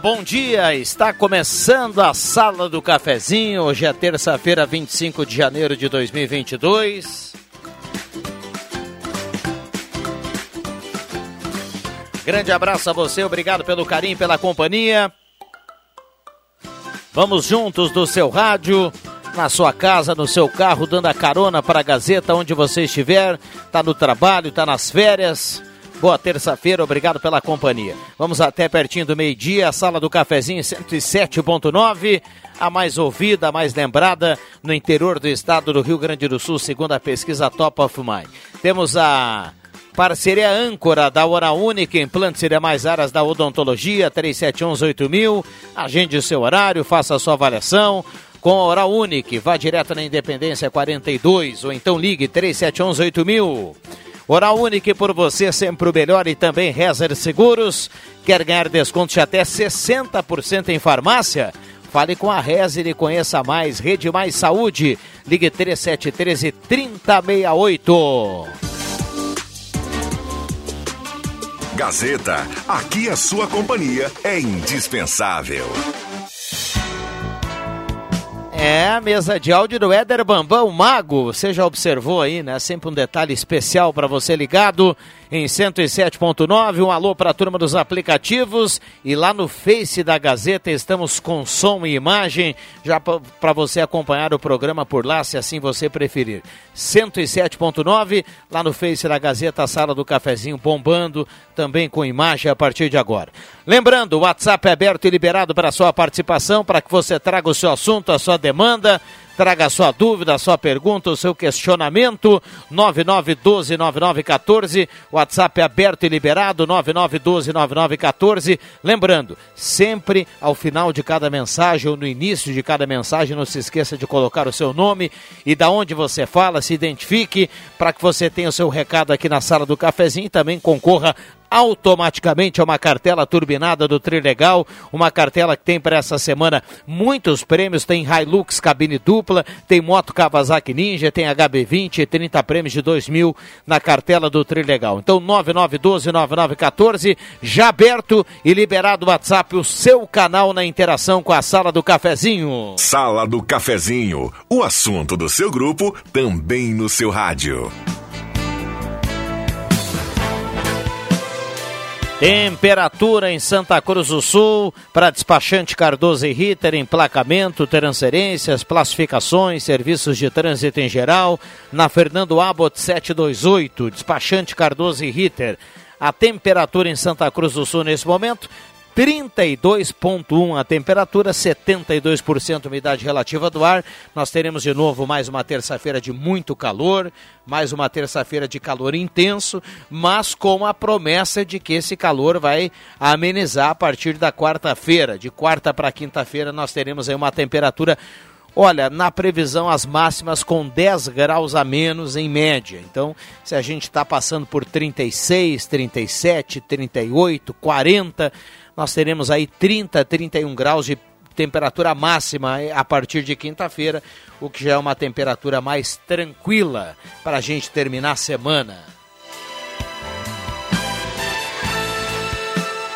Bom dia. Está começando a Sala do Cafezinho. Hoje é terça-feira, 25 de janeiro de 2022. Grande abraço a você, obrigado pelo carinho, pela companhia. Vamos juntos do seu rádio, na sua casa, no seu carro, dando a carona para a Gazeta, onde você estiver. Está no trabalho, está nas férias Boa terça-feira, obrigado pela companhia. Vamos até pertinho do meio-dia, a sala do cafezinho 107.9, a mais ouvida, a mais lembrada no interior do estado do Rio Grande do Sul, segundo a pesquisa Top of Mind. Temos a Parceria âncora da Hora Única, implantes e mais áreas da odontologia, 37118000. Agende o seu horário, faça a sua avaliação. Com a Hora Única, vá direto na Independência 42 ou então ligue 37118000. Oral por você, sempre o melhor e também Rezer Seguros. Quer ganhar desconto de até 60% em farmácia? Fale com a Rezer e conheça mais. Rede Mais Saúde. Ligue 3713 3068. Gazeta, aqui a sua companhia é indispensável. É a mesa de áudio do Éder Bambão Mago. Você já observou aí, né? Sempre um detalhe especial para você ligado em 107.9. Um alô para a turma dos aplicativos. E lá no Face da Gazeta estamos com som e imagem, já para você acompanhar o programa por lá, se assim você preferir. 107.9, lá no Face da Gazeta, a sala do cafezinho bombando, também com imagem a partir de agora. Lembrando, o WhatsApp é aberto e liberado para sua participação, para que você traga o seu assunto, a sua demanda Traga a sua dúvida, a sua pergunta, o seu questionamento. 99129914. WhatsApp aberto e liberado. 99129914. Lembrando, sempre ao final de cada mensagem ou no início de cada mensagem, não se esqueça de colocar o seu nome e da onde você fala, se identifique para que você tenha o seu recado aqui na sala do cafezinho e também concorra automaticamente a uma cartela turbinada do Trilegal, uma cartela que tem para essa semana muitos prêmios, tem Hilux cabine dupla, tem moto Kawasaki Ninja, tem HB20 e 30 prêmios de 2 mil na cartela do Trilegal. Então 9912-9914, já aberto e liberado o WhatsApp, o seu canal na interação com a Sala do Cafezinho. Sala do Cafezinho, o assunto do seu grupo também no seu rádio. Temperatura em Santa Cruz do Sul para despachante Cardoso e Ritter, emplacamento, transferências, classificações, serviços de trânsito em geral. Na Fernando Abbott 728, despachante Cardoso e Ritter. A temperatura em Santa Cruz do Sul nesse momento, 32,1 a temperatura, 72% umidade relativa do ar. Nós teremos de novo mais uma terça-feira de muito calor, mais uma terça-feira de calor intenso, mas com a promessa de que esse calor vai amenizar a partir da quarta-feira. De quarta para quinta-feira nós teremos aí uma temperatura Olha, na previsão, as máximas com 10 graus a menos em média. Então, se a gente está passando por 36, 37, 38, 40, nós teremos aí 30, 31 graus de temperatura máxima a partir de quinta-feira, o que já é uma temperatura mais tranquila para a gente terminar a semana.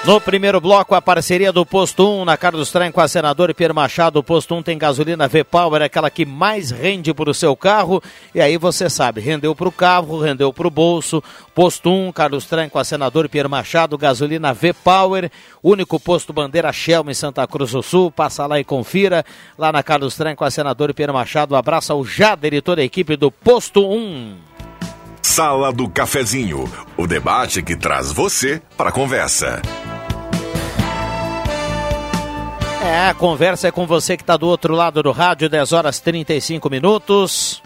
No primeiro bloco, a parceria do Posto 1 na Carlos Trem com a senadora Pierre Machado. O Posto 1 tem gasolina V-Power, aquela que mais rende para o seu carro. E aí você sabe, rendeu para o carro, rendeu para o bolso. Posto 1, Carlos Trem com a senadora Pierre Machado, gasolina V-Power. Único posto bandeira Shell em Santa Cruz do Sul. Passa lá e confira. Lá na Carlos Trem com a senadora Pierre Machado. Abraça o já diretor da equipe do Posto 1. Sala do Cafezinho, o debate que traz você para a conversa. É, a conversa é com você que está do outro lado do rádio, 10 horas 35 minutos.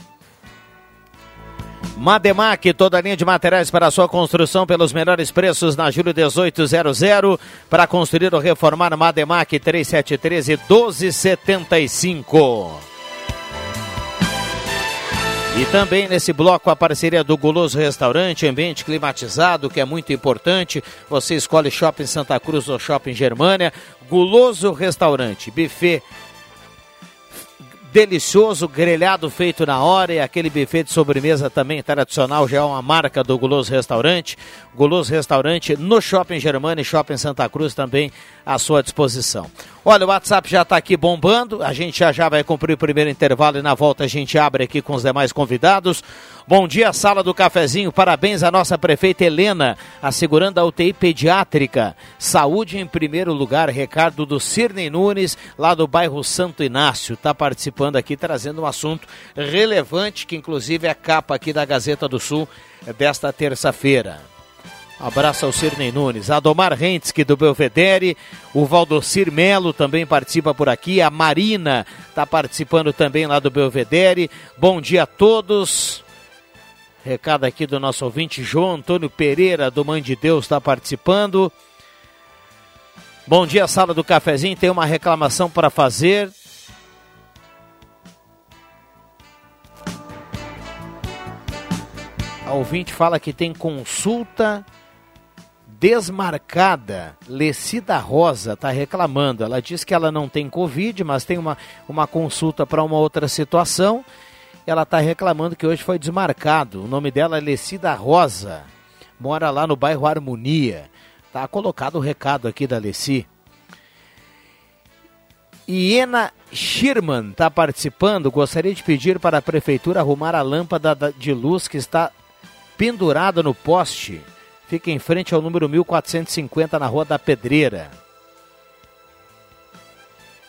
Mademac, toda a linha de materiais para sua construção pelos melhores preços na Júlio 1800. Para construir ou reformar, Mademac 3713 1275. E também nesse bloco a parceria do Guloso Restaurante, ambiente climatizado, que é muito importante. Você escolhe Shopping Santa Cruz ou Shopping Germânia. Guloso Restaurante, buffet delicioso, grelhado feito na hora e aquele buffet de sobremesa também tradicional, já é uma marca do Guloso Restaurante. Guloso Restaurante no Shopping Germana e Shopping Santa Cruz também à sua disposição. Olha, o WhatsApp já está aqui bombando, a gente já já vai cumprir o primeiro intervalo e na volta a gente abre aqui com os demais convidados. Bom dia, sala do cafezinho. Parabéns à nossa prefeita Helena, assegurando a UTI pediátrica. Saúde em primeiro lugar. Recado do Cirnei Nunes, lá do bairro Santo Inácio. Está participando aqui, trazendo um assunto relevante, que inclusive é a capa aqui da Gazeta do Sul desta terça-feira. Abraço ao Cirnei Nunes. Adomar Rentski do Belvedere. O Valdocir Melo também participa por aqui. A Marina está participando também lá do Belvedere. Bom dia a todos. Recado aqui do nosso ouvinte João Antônio Pereira do Mãe de Deus está participando. Bom dia, sala do cafezinho. Tem uma reclamação para fazer. A ouvinte fala que tem consulta desmarcada. Lecida Rosa está reclamando. Ela diz que ela não tem Covid, mas tem uma, uma consulta para uma outra situação ela está reclamando que hoje foi desmarcado. O nome dela é Lecida Rosa. Mora lá no bairro Harmonia. Tá colocado o recado aqui da Leci. Iena Schirman está participando. Gostaria de pedir para a prefeitura arrumar a lâmpada de luz que está pendurada no poste. Fica em frente ao número 1450 na Rua da Pedreira.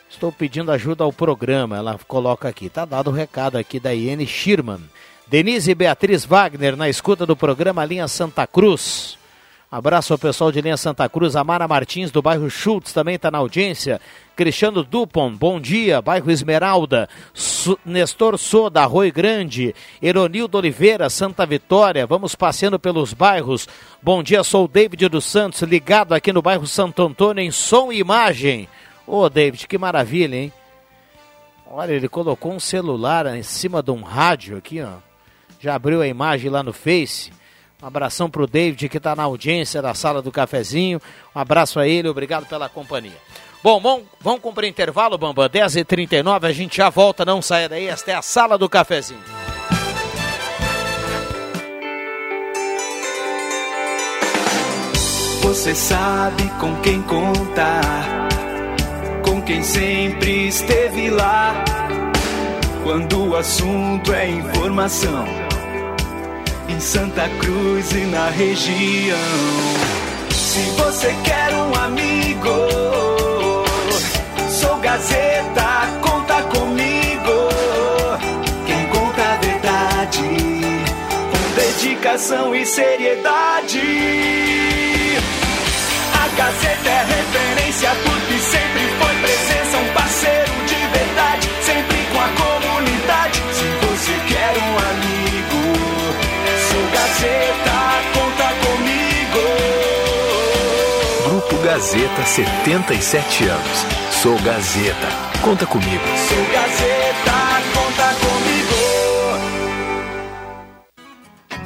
Estou pedindo ajuda ao programa. Ela coloca aqui. Tá dado o recado aqui da Iene Schirman. Denise e Beatriz Wagner na escuta do programa Linha Santa Cruz. Abraço ao pessoal de Linha Santa Cruz. Amara Martins, do bairro Schultz, também está na audiência. Cristiano Dupont, bom dia. Bairro Esmeralda. Su Nestor Soda, Arroio Grande. Eronildo Oliveira, Santa Vitória. Vamos passeando pelos bairros. Bom dia, sou o David dos Santos, ligado aqui no bairro Santo Antônio em som e imagem. Ô, oh, David, que maravilha, hein? Olha, ele colocou um celular em cima de um rádio aqui, ó. Já abriu a imagem lá no Face. Um abração pro David que está na audiência da sala do cafezinho. Um abraço a ele, obrigado pela companhia. Bom, bom vamos cumprir intervalo, Bamba. 10h39, a gente já volta, não saia daí. Esta é a sala do cafezinho. Você sabe com quem contar quem sempre esteve lá. Quando o assunto é informação, em Santa Cruz e na região. Se você quer um amigo, sou Gazeta, conta comigo. Quem conta a verdade, com dedicação e seriedade. A Gazeta é referência porque sempre Gazeta, conta comigo. Grupo Gazeta, 77 anos. Sou Gazeta, conta comigo. Sou Gazeta,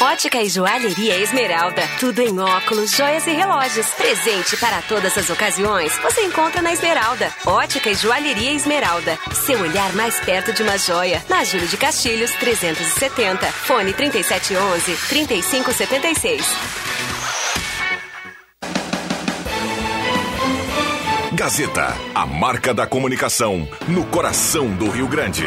Ótica e Joalheria Esmeralda. Tudo em óculos, joias e relógios. Presente para todas as ocasiões. Você encontra na Esmeralda. Ótica e Joalheria Esmeralda. Seu olhar mais perto de uma joia. Na Júlio de Castilhos, 370. Fone 3711 3576. Gazeta, a marca da comunicação no coração do Rio Grande.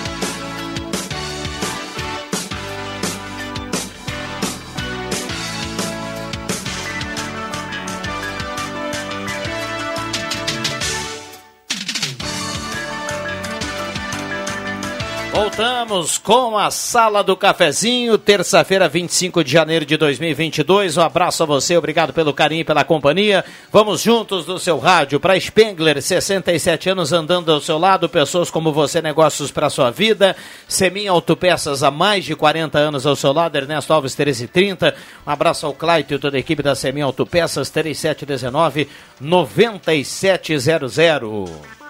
Voltamos com a Sala do Cafezinho, terça-feira, 25 de janeiro de 2022. Um abraço a você, obrigado pelo carinho e pela companhia. Vamos juntos no seu rádio para Spengler, 67 anos andando ao seu lado, pessoas como você, negócios para sua vida. Semin Autopeças há mais de 40 anos ao seu lado, Ernesto Alves 1330. Um abraço ao Claito e toda a equipe da Semin Autopeças, 3719 9700.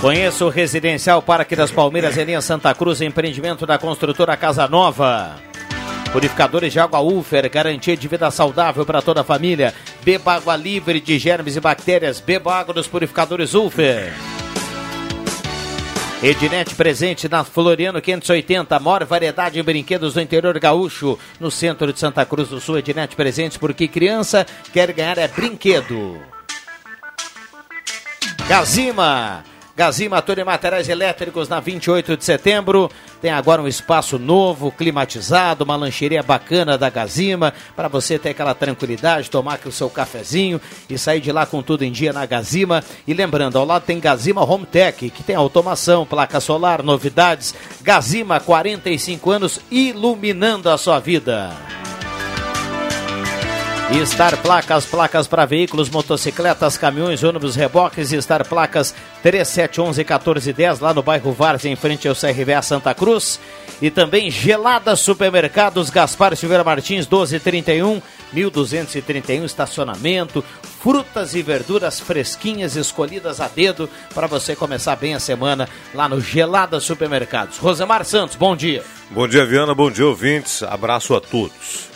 Conheça o Residencial Parque das Palmeiras em linha Santa Cruz, empreendimento da construtora Casa Nova. Purificadores de água Ufer, garantia de vida saudável para toda a família. Beba água livre de germes e bactérias. Beba água dos purificadores Ufer. Ednet presente na Floriano 580, a maior variedade de brinquedos do interior gaúcho, no centro de Santa Cruz do Sul. Ednet presente porque criança quer ganhar é brinquedo. Gazima, Gazima Tudo em Materiais Elétricos na 28 de setembro. Tem agora um espaço novo, climatizado, uma lancheria bacana da Gazima, para você ter aquela tranquilidade, tomar o seu cafezinho e sair de lá com tudo em dia na Gazima. E lembrando, ao lado tem Gazima Home Tech, que tem automação, placa solar, novidades. Gazima, 45 anos, iluminando a sua vida. E Star Placas, placas para veículos, motocicletas, caminhões, ônibus, reboques. E Star Placas 3711 1410, lá no bairro Várzea, em frente ao CRVA Santa Cruz. E também Gelada Supermercados, Gaspar Silveira Martins 1231, 1231, estacionamento. Frutas e verduras fresquinhas, escolhidas a dedo, para você começar bem a semana lá no Gelada Supermercados. Rosemar Santos, bom dia. Bom dia, Viana. Bom dia, ouvintes. Abraço a todos.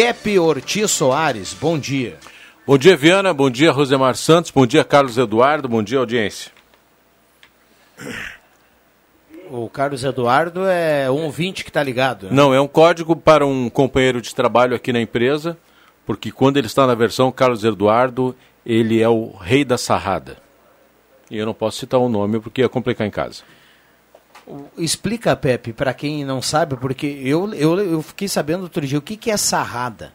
Pepe Ortiz Soares, bom dia. Bom dia, Viana. Bom dia, Rosemar Santos. Bom dia, Carlos Eduardo. Bom dia, audiência. O Carlos Eduardo é um ouvinte que está ligado. Né? Não, é um código para um companheiro de trabalho aqui na empresa, porque quando ele está na versão Carlos Eduardo, ele é o rei da sarrada. E eu não posso citar o nome porque ia complicar em casa. Explica, Pepe, para quem não sabe, porque eu, eu, eu fiquei sabendo outro dia o que, que é sarrada.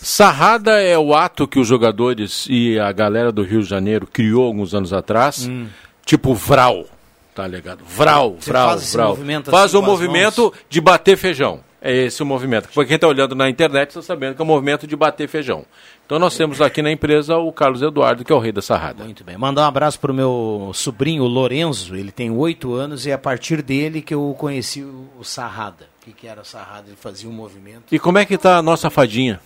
Sarrada é o ato que os jogadores e a galera do Rio de Janeiro criou alguns anos atrás, hum. tipo vral, tá ligado? Vral, Você vral, faz vral. Movimento faz assim o movimento de bater feijão. É esse o movimento. Porque quem está olhando na internet está sabendo que é o movimento de bater feijão. Então nós temos aqui na empresa o Carlos Eduardo, que é o rei da sarrada. Muito bem. Mandar um abraço para o meu sobrinho Lorenzo, ele tem oito anos e é a partir dele que eu conheci o, sarrada. O que, que era o sarrada? Ele fazia um movimento. E como é que está a nossa fadinha?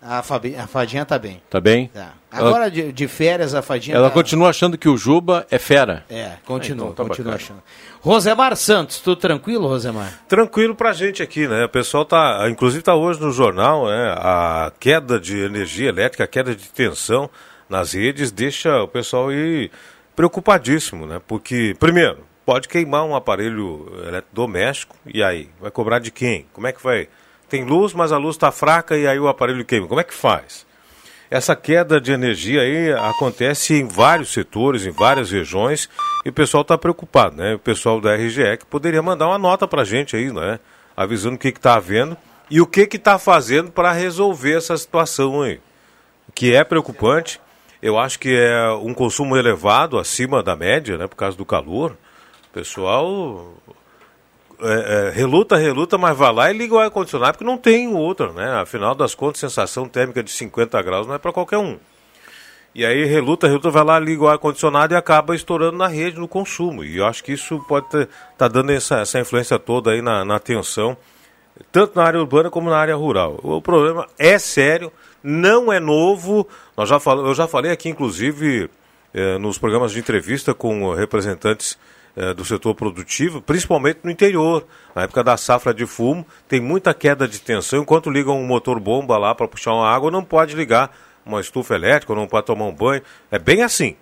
A, Fabi, a fadinha tá bem. Tá bem? Tá. Agora ela, de, de, férias a fadinha Ela tá... continua achando que o Juba é fera. É, continua, ah, então tá continua bacana. achando. Rosemar Santos, tudo tranquilo, Rosemar? Tranquilo pra gente aqui, né? O pessoal tá, inclusive tá hoje no jornal, né? A queda de energia elétrica, a queda de tensão nas redes deixa o pessoal aí preocupadíssimo, né? Porque, primeiro, pode queimar um aparelho eletrodoméstico e aí? Vai cobrar de quem? Como é que vai? Tem luz, mas a luz está fraca e aí o aparelho queima. Como é que faz? Essa queda de energia aí acontece em vários setores, em várias regiões, e o pessoal está preocupado, né? O pessoal da RGE que poderia mandar uma nota para a gente aí, né? Avisando o que está havendo e o que está fazendo para resolver essa situação aí. Que é preocupante, eu acho que é um consumo elevado, acima da média, né? Por causa do calor. O pessoal é, é, reluta, reluta, mas vai lá e liga o ar-condicionado, porque não tem outro, né? Afinal das contas, sensação térmica de 50 graus não é para qualquer um. E aí reluta, reluta, vai lá, liga o ar-condicionado e acaba estourando na rede, no consumo. E eu acho que isso pode estar tá dando essa, essa influência toda aí na, na tensão, tanto na área urbana como na área rural. O problema é sério, não é novo. Nós já eu já falei aqui, inclusive, eh, nos programas de entrevista com representantes é, do setor produtivo, principalmente no interior. Na época da safra de fumo, tem muita queda de tensão. Enquanto ligam um motor bomba lá para puxar uma água, não pode ligar uma estufa elétrica, não pode tomar um banho. É bem assim.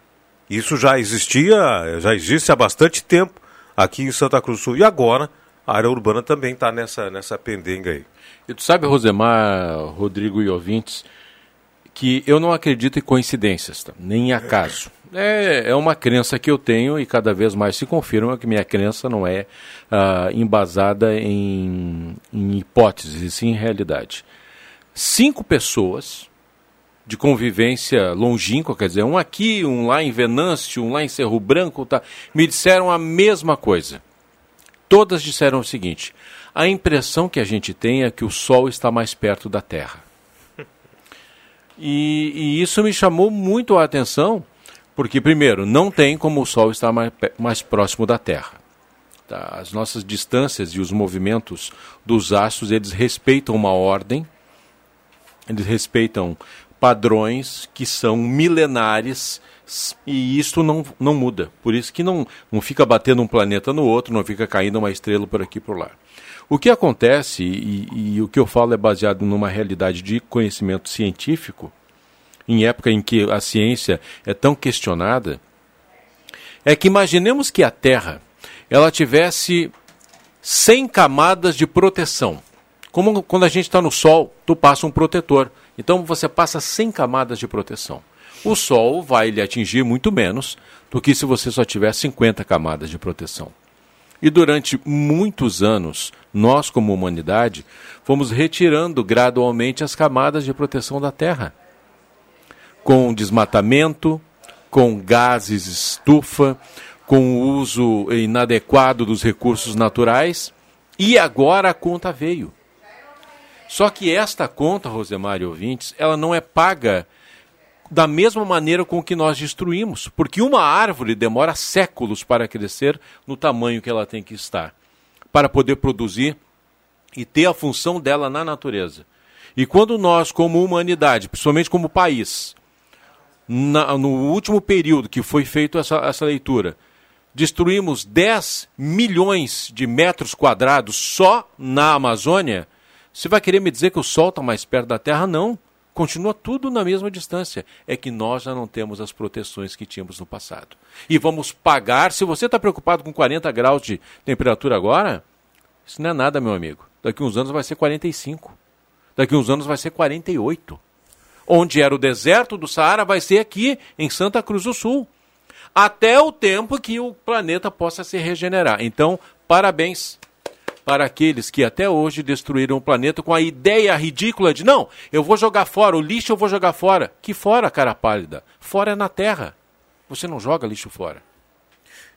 Isso já existia, já existe há bastante tempo aqui em Santa Cruz do Sul. E agora a área urbana também está nessa, nessa pendenga aí. E tu sabe, Rosemar, Rodrigo e ouvintes, que eu não acredito em coincidências, tá? nem em acaso. É, é uma crença que eu tenho e cada vez mais se confirma que minha crença não é uh, embasada em, em hipóteses, e sim em realidade. Cinco pessoas de convivência longínqua, quer dizer, um aqui, um lá em Venâncio, um lá em Cerro Branco, tá, me disseram a mesma coisa. Todas disseram o seguinte: a impressão que a gente tem é que o Sol está mais perto da Terra. E, e isso me chamou muito a atenção porque, primeiro, não tem como o Sol estar mais, mais próximo da Terra. Tá? As nossas distâncias e os movimentos dos astros, eles respeitam uma ordem, eles respeitam padrões que são milenares e isso não, não muda. Por isso que não, não fica batendo um planeta no outro, não fica caindo uma estrela por aqui por lá. O que acontece, e, e o que eu falo é baseado numa realidade de conhecimento científico, em época em que a ciência é tão questionada, é que imaginemos que a Terra ela tivesse 100 camadas de proteção. Como quando a gente está no Sol, tu passa um protetor. Então você passa 100 camadas de proteção. O Sol vai lhe atingir muito menos do que se você só tiver 50 camadas de proteção. E durante muitos anos, nós, como humanidade, fomos retirando gradualmente as camadas de proteção da Terra com desmatamento, com gases estufa, com o uso inadequado dos recursos naturais, e agora a conta veio. Só que esta conta, Rosemar e ouvintes, ela não é paga da mesma maneira com que nós destruímos, porque uma árvore demora séculos para crescer no tamanho que ela tem que estar, para poder produzir e ter a função dela na natureza. E quando nós, como humanidade, principalmente como país, na, no último período que foi feita essa, essa leitura, destruímos 10 milhões de metros quadrados só na Amazônia, você vai querer me dizer que o Sol está mais perto da Terra? Não. Continua tudo na mesma distância. É que nós já não temos as proteções que tínhamos no passado. E vamos pagar. Se você está preocupado com 40 graus de temperatura agora, isso não é nada, meu amigo. Daqui uns anos vai ser 45. Daqui uns anos vai ser 48 onde era o deserto do Saara, vai ser aqui em Santa Cruz do Sul. Até o tempo que o planeta possa se regenerar. Então, parabéns para aqueles que até hoje destruíram o planeta com a ideia ridícula de não, eu vou jogar fora, o lixo eu vou jogar fora. Que fora, cara pálida? Fora é na Terra. Você não joga lixo fora.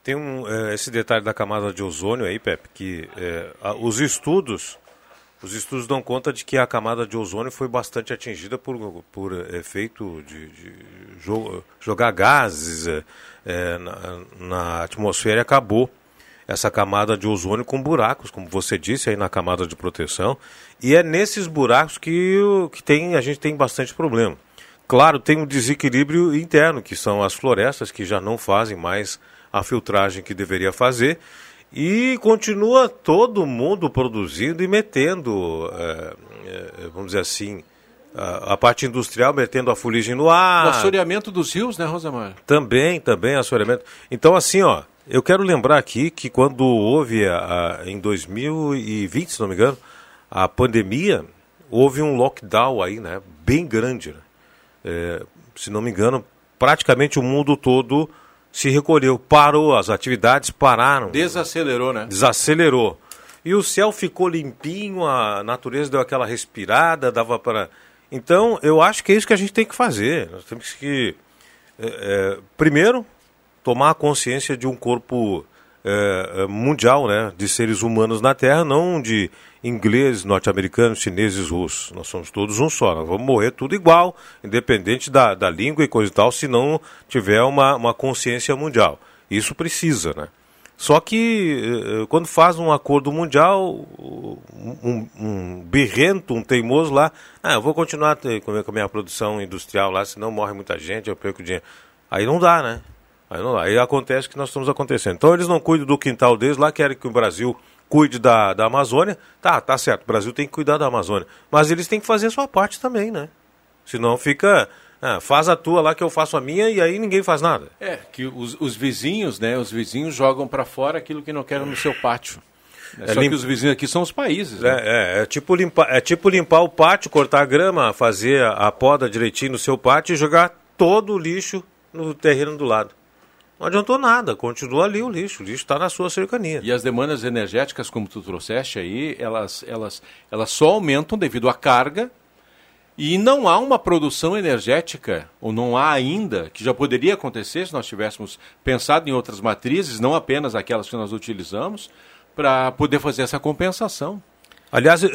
Tem um, é, esse detalhe da camada de ozônio aí, Pepe, que é, os estudos os estudos dão conta de que a camada de ozônio foi bastante atingida por, por efeito de, de jogar gases é, é, na, na, atmosfera e acabou essa camada de ozônio com buracos, como você disse aí na camada de proteção. E é nesses buracos que, que tem, a gente tem bastante problema. Claro, tem um desequilíbrio interno, que são as florestas que já não fazem mais a filtragem que deveria fazer e continua todo mundo produzindo e metendo, é, é, vamos dizer assim, a, a parte industrial metendo a fuligem no ar. O assoreamento dos rios, né, Rosamar? Também, também assoreamento. Então, assim, ó, eu quero lembrar aqui que quando houve, a, a, em 2020, se não me engano, a pandemia, houve um lockdown aí, né, bem grande. Né? É, se não me engano, praticamente o mundo todo se recolheu, parou, as atividades pararam. Desacelerou, né? Desacelerou. E o céu ficou limpinho, a natureza deu aquela respirada, dava para. Então, eu acho que é isso que a gente tem que fazer. Nós temos que, é, é, primeiro, tomar consciência de um corpo é, mundial, né, de seres humanos na Terra, não de ingleses, norte-americanos, chineses, russos. Nós somos todos um só. Nós vamos morrer tudo igual, independente da, da língua e coisa e tal, se não tiver uma, uma consciência mundial. Isso precisa, né? Só que eh, quando faz um acordo mundial, um, um berrento, um teimoso lá, ah, eu vou continuar com a minha produção industrial lá, senão morre muita gente, eu perco dinheiro. Aí não dá, né? Aí não. Aí acontece o que nós estamos acontecendo. Então eles não cuidam do quintal deles lá, querem que o Brasil cuide da, da Amazônia. Tá, tá certo, o Brasil tem que cuidar da Amazônia. Mas eles têm que fazer a sua parte também, né? Senão fica ah, faz a tua lá que eu faço a minha e aí ninguém faz nada. É, que os, os vizinhos, né? Os vizinhos jogam para fora aquilo que não querem no seu pátio. É, Só limpa... que os vizinhos aqui são os países. Né? É, é, é, tipo limpar, é tipo limpar o pátio, cortar a grama, fazer a, a poda direitinho no seu pátio e jogar todo o lixo no terreno do lado. Não adiantou nada, continua ali o lixo, o lixo está na sua cercania. E as demandas energéticas, como tu trouxeste aí, elas, elas, elas só aumentam devido à carga e não há uma produção energética, ou não há ainda, que já poderia acontecer se nós tivéssemos pensado em outras matrizes, não apenas aquelas que nós utilizamos, para poder fazer essa compensação. Aliás, uh,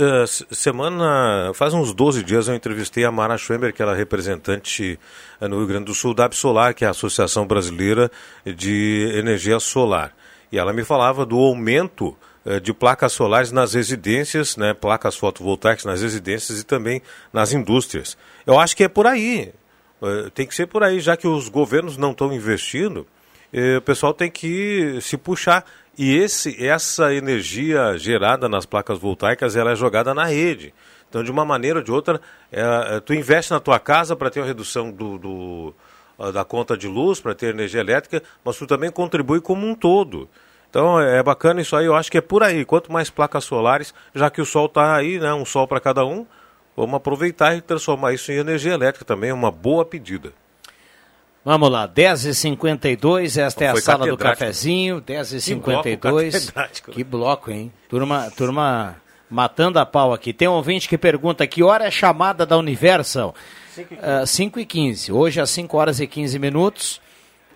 semana, faz uns 12 dias eu entrevistei a Mara Schwember, que ela é representante uh, no Rio Grande do Sul da Absolar, que é a Associação Brasileira de Energia Solar. E ela me falava do aumento eh, de placas solares nas residências, né, placas fotovoltaicas nas residências e também nas indústrias. Eu acho que é por aí. Eh, tem que ser por aí, já que os governos não estão investindo, eh, o pessoal tem que se puxar. E esse, essa energia gerada nas placas voltaicas ela é jogada na rede. Então, de uma maneira ou de outra, é, tu investe na tua casa para ter uma redução do, do, da conta de luz, para ter energia elétrica, mas tu também contribui como um todo. Então é bacana isso aí, eu acho que é por aí. Quanto mais placas solares, já que o sol está aí, né, um sol para cada um, vamos aproveitar e transformar isso em energia elétrica também, é uma boa pedida. Vamos lá, 10h52, esta é a sala do cafezinho, 10h52. Que, que bloco, hein? Turma, turma matando a pau aqui. Tem um ouvinte que pergunta que hora é chamada da Universal? 5 e 15. Uh, Hoje às 5 horas e 15 minutos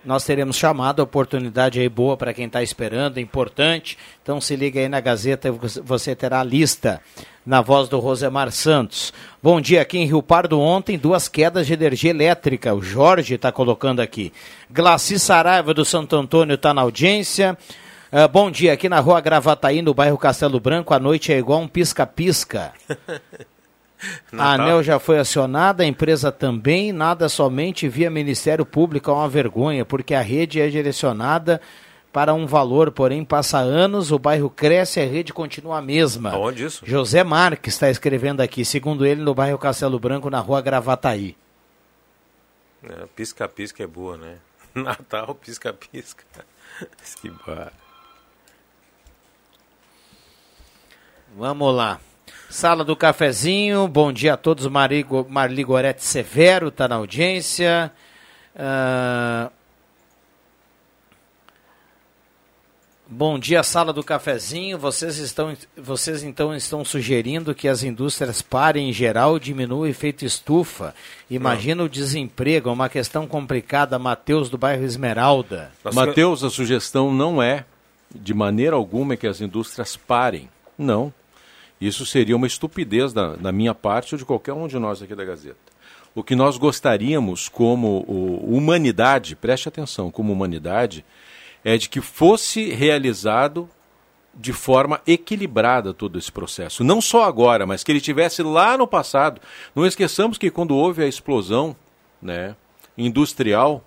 nós teremos chamado, oportunidade aí boa para quem está esperando, importante. Então se liga aí na Gazeta, você terá a lista na voz do Rosemar Santos. Bom dia aqui em Rio Pardo ontem, duas quedas de energia elétrica. O Jorge está colocando aqui. Glaci Saraiva do Santo Antônio está na audiência. Uh, bom dia aqui na rua Gravataí, no bairro Castelo Branco. A noite é igual um pisca-pisca. A ANEL já foi acionada, a empresa também, nada somente via Ministério Público, é uma vergonha, porque a rede é direcionada para um valor, porém passa anos, o bairro cresce e a rede continua a mesma. Onde isso? José Marques está escrevendo aqui, segundo ele, no bairro Castelo Branco, na rua Gravataí. Pisca-pisca é, é boa, né? Natal, pisca-pisca. que bar. Vamos lá. Sala do Cafezinho, bom dia a todos. Marigo, Marli Gorete Severo está na audiência. Uh... Bom dia, Sala do Cafezinho. Vocês, estão, vocês então estão sugerindo que as indústrias parem em geral, diminuam o efeito estufa. Imagina Não. o desemprego, é uma questão complicada. Matheus do bairro Esmeralda. Matheus, a sugestão não é, de maneira alguma, que as indústrias parem. Não. Isso seria uma estupidez da, da minha parte ou de qualquer um de nós aqui da Gazeta. O que nós gostaríamos como o, humanidade, preste atenção, como humanidade, é de que fosse realizado de forma equilibrada todo esse processo. Não só agora, mas que ele tivesse lá no passado. Não esqueçamos que quando houve a explosão né, industrial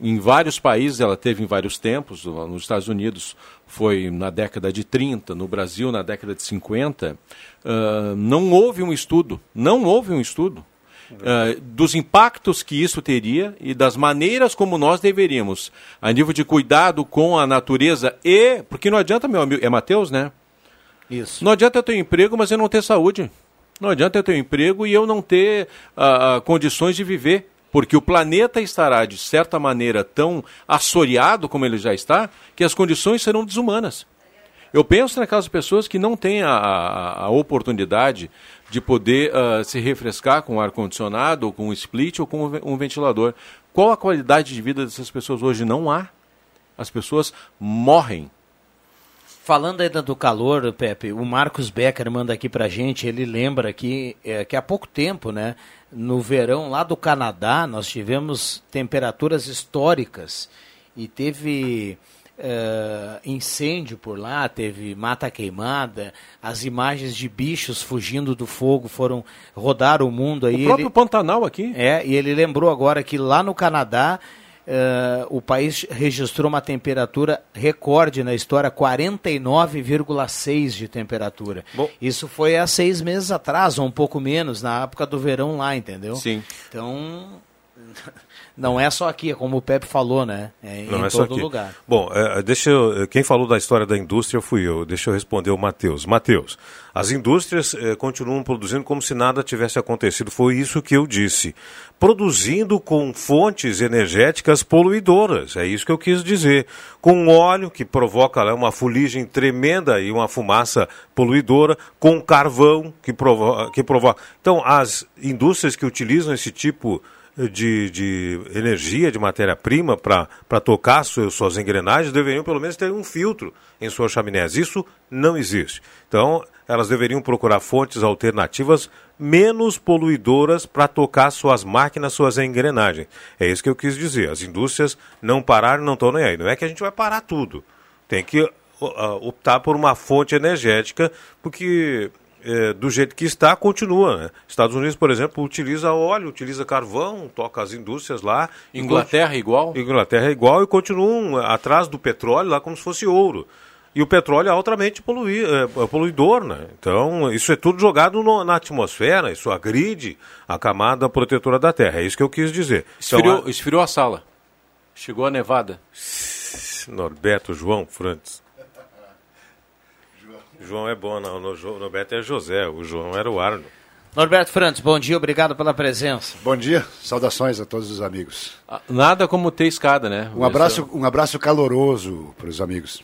Em vários países ela teve em vários tempos, nos Estados Unidos foi na década de 30, no Brasil na década de 50. Uh, não houve um estudo, não houve um estudo uh, dos impactos que isso teria e das maneiras como nós deveríamos, a nível de cuidado com a natureza e. Porque não adianta, meu amigo. É Matheus, né? Isso. Não adianta eu ter emprego, mas eu não ter saúde. Não adianta eu ter um emprego e eu não ter uh, condições de viver. Porque o planeta estará, de certa maneira, tão assoreado como ele já está, que as condições serão desumanas. Eu penso naquelas pessoas que não têm a, a, a oportunidade de poder uh, se refrescar com ar-condicionado, ou com um split, ou com um ventilador. Qual a qualidade de vida dessas pessoas hoje? Não há. As pessoas morrem. Falando ainda do calor, Pepe, o Marcos Becker manda aqui pra gente, ele lembra que, é, que há pouco tempo, né, no verão lá do Canadá, nós tivemos temperaturas históricas e teve uh, incêndio por lá, teve mata queimada, as imagens de bichos fugindo do fogo foram rodar o mundo aí. O próprio ele, Pantanal aqui. É, e ele lembrou agora que lá no Canadá Uh, o país registrou uma temperatura recorde na história, 49,6 de temperatura. Bom. Isso foi há seis meses atrás, ou um pouco menos, na época do verão lá, entendeu? Sim. Então, não é só aqui, é como o Pepe falou, né? É não em é todo só aqui. lugar. Bom, é, deixa eu, quem falou da história da indústria fui eu. Deixa eu responder o Matheus. Matheus, as indústrias é, continuam produzindo como se nada tivesse acontecido. Foi isso que eu disse. Produzindo com fontes energéticas poluidoras. É isso que eu quis dizer. Com óleo que provoca né, uma fuligem tremenda e uma fumaça poluidora, com carvão que, provo que provoca. Então, as indústrias que utilizam esse tipo de de, de energia, de matéria-prima para tocar suas, suas engrenagens, deveriam pelo menos ter um filtro em suas chaminés. Isso não existe. Então, elas deveriam procurar fontes alternativas menos poluidoras para tocar suas máquinas, suas engrenagens. É isso que eu quis dizer. As indústrias não pararam, não estão nem aí. Não é que a gente vai parar tudo. Tem que uh, optar por uma fonte energética, porque é, do jeito que está, continua. Né? Estados Unidos, por exemplo, utiliza óleo, utiliza carvão, toca as indústrias lá. Inglaterra igual? Inglaterra é igual e continuam atrás do petróleo lá como se fosse ouro. E o petróleo é altamente polui, é, é, poluidor, né? Então, isso é tudo jogado no, na atmosfera, isso agride a camada protetora da Terra. É isso que eu quis dizer. Esfriou, então, a... esfriou a sala. Chegou a nevada. Norberto João Frantes. João é bom, não. No Norberto é José, o João era o Arno. Norberto Frantes, bom dia, obrigado pela presença. Bom dia, saudações a todos os amigos. Ah, nada como ter escada, né? Um abraço, um abraço caloroso para os amigos.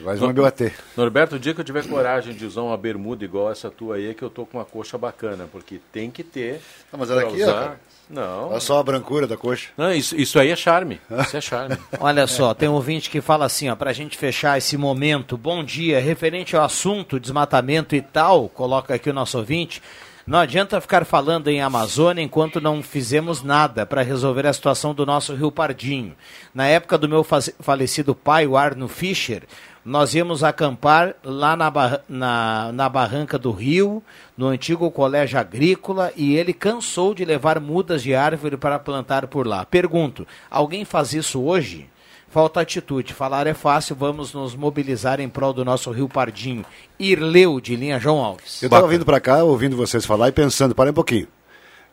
Mais um bater. Norberto, o dia que eu tiver coragem de usar uma bermuda igual essa tua aí, é que eu tô com uma coxa bacana, porque tem que ter. Não, mas olha aqui, usar... Não. Olha só a brancura da coxa. Não, isso, isso aí é charme. Isso é charme. Olha só, tem um ouvinte que fala assim, ó, pra gente fechar esse momento. Bom dia, referente ao assunto desmatamento e tal, coloca aqui o nosso ouvinte. Não adianta ficar falando em Amazônia enquanto não fizemos nada para resolver a situação do nosso Rio Pardinho. Na época do meu falecido pai, o Arno Fischer, nós íamos acampar lá na, na, na barranca do rio, no antigo colégio agrícola, e ele cansou de levar mudas de árvore para plantar por lá. Pergunto: alguém faz isso hoje? Falta atitude. Falar é fácil, vamos nos mobilizar em prol do nosso Rio Pardinho. Irleu, de linha João Alves. Eu estava vindo para cá, ouvindo vocês falar e pensando, parem um pouquinho.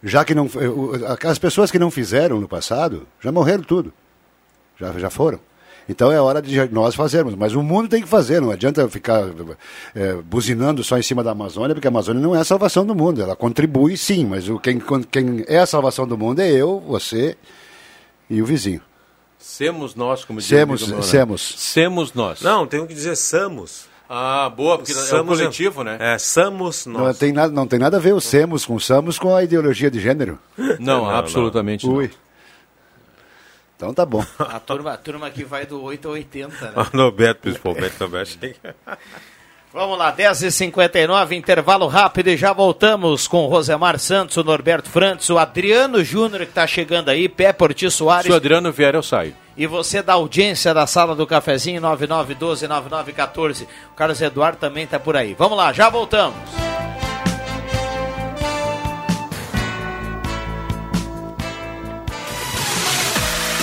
Já que não. As pessoas que não fizeram no passado já morreram tudo. Já, já foram. Então é hora de nós fazermos. Mas o mundo tem que fazer, não adianta ficar é, buzinando só em cima da Amazônia, porque a Amazônia não é a salvação do mundo. Ela contribui sim, mas o, quem, quem é a salvação do mundo é eu, você e o vizinho. Semos nós, como diz Semos, semos. Semos nós. Não, tem que dizer samos. Ah, boa, porque Samos é um coletivo, né? É, Samos nós. Não tem, nada, não tem nada a ver o Semos com Samos com a ideologia de gênero. Não, não absolutamente não. Ui. Então tá bom. A turma, a turma que vai do 8 ao 80, né? O Norberto, principalmente, também achei. Vamos lá, 10h59, intervalo rápido e já voltamos com o Rosemar Santos, o Norberto Frantes, o Adriano Júnior que está chegando aí, Pé Porti Soares. Se o Adriano vier, eu saio. E você da audiência da sala do cafezinho 9912-9914. O Carlos Eduardo também está por aí. Vamos lá, já voltamos.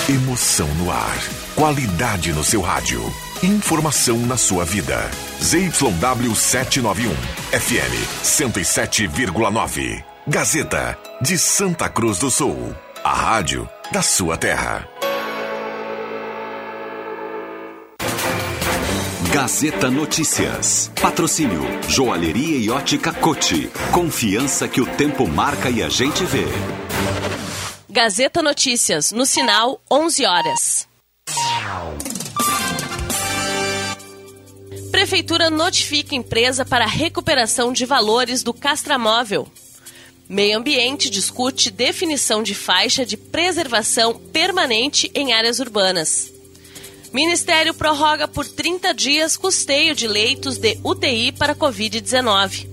Emoção no ar. Qualidade no seu rádio. Informação na sua vida. ZYW 791. FM 107,9. Gazeta de Santa Cruz do Sul. A rádio da sua terra. Gazeta Notícias. Patrocínio Joalheria e Ótica Cote. Confiança que o tempo marca e a gente vê. Gazeta Notícias, no sinal 11 horas. Prefeitura notifica empresa para recuperação de valores do castramóvel. Meio Ambiente discute definição de faixa de preservação permanente em áreas urbanas. Ministério prorroga por 30 dias custeio de leitos de UTI para Covid-19.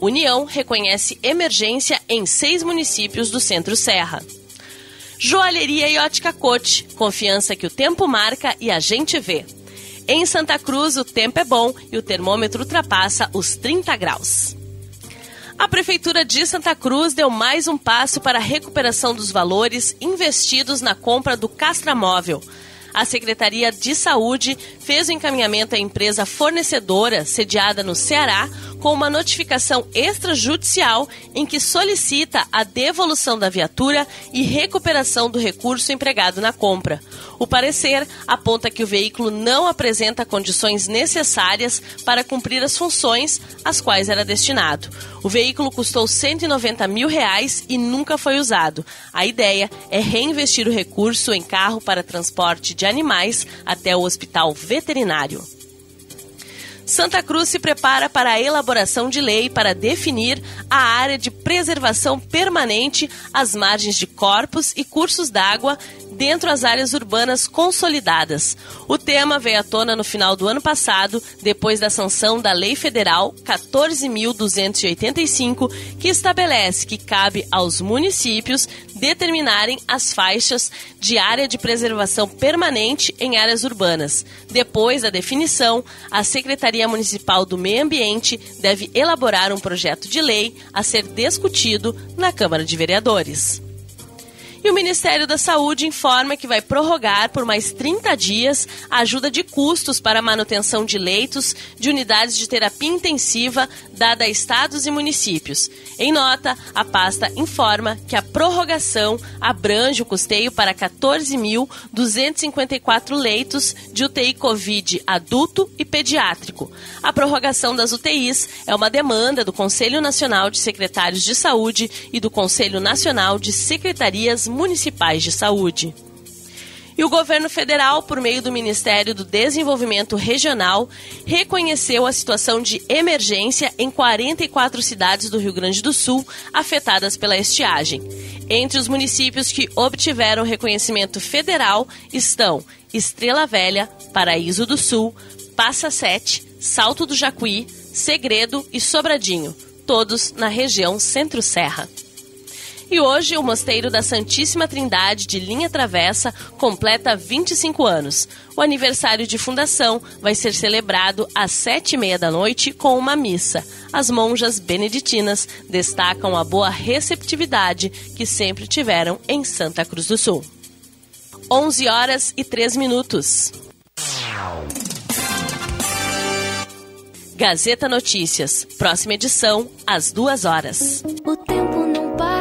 União reconhece emergência em seis municípios do Centro-Serra. Joalheria e Ótica Cote, confiança que o tempo marca e a gente vê. Em Santa Cruz, o tempo é bom e o termômetro ultrapassa os 30 graus. A Prefeitura de Santa Cruz deu mais um passo para a recuperação dos valores investidos na compra do Castramóvel. A Secretaria de Saúde fez o encaminhamento à empresa fornecedora, sediada no Ceará, com uma notificação extrajudicial em que solicita a devolução da viatura e recuperação do recurso empregado na compra. O parecer aponta que o veículo não apresenta condições necessárias para cumprir as funções às quais era destinado. O veículo custou 190 mil reais e nunca foi usado. A ideia é reinvestir o recurso em carro para transporte de animais até o hospital veterinário. Santa Cruz se prepara para a elaboração de lei para definir a área de preservação permanente às margens de corpos e cursos d'água dentro das áreas urbanas consolidadas. O tema veio à tona no final do ano passado, depois da sanção da Lei Federal 14.285, que estabelece que cabe aos municípios determinarem as faixas de área de preservação permanente em áreas urbanas. Depois da definição, a Secretaria Municipal do Meio Ambiente deve elaborar um projeto de lei a ser discutido na Câmara de Vereadores. E o Ministério da Saúde informa que vai prorrogar por mais 30 dias a ajuda de custos para manutenção de leitos de unidades de terapia intensiva dada a estados e municípios. Em nota, a pasta informa que a prorrogação abrange o custeio para 14.254 leitos de UTI Covid adulto e pediátrico. A prorrogação das UTIs é uma demanda do Conselho Nacional de Secretários de Saúde e do Conselho Nacional de Secretarias Municipais de Saúde. E o governo federal, por meio do Ministério do Desenvolvimento Regional, reconheceu a situação de emergência em 44 cidades do Rio Grande do Sul afetadas pela estiagem. Entre os municípios que obtiveram reconhecimento federal estão Estrela Velha, Paraíso do Sul, Passa Sete, Salto do Jacuí, Segredo e Sobradinho, todos na região Centro-Serra. E hoje o Mosteiro da Santíssima Trindade de Linha Travessa completa 25 anos. O aniversário de fundação vai ser celebrado às sete e meia da noite com uma missa. As monjas beneditinas destacam a boa receptividade que sempre tiveram em Santa Cruz do Sul. 11 horas e 3 minutos. Gazeta Notícias, próxima edição, às duas horas. O tempo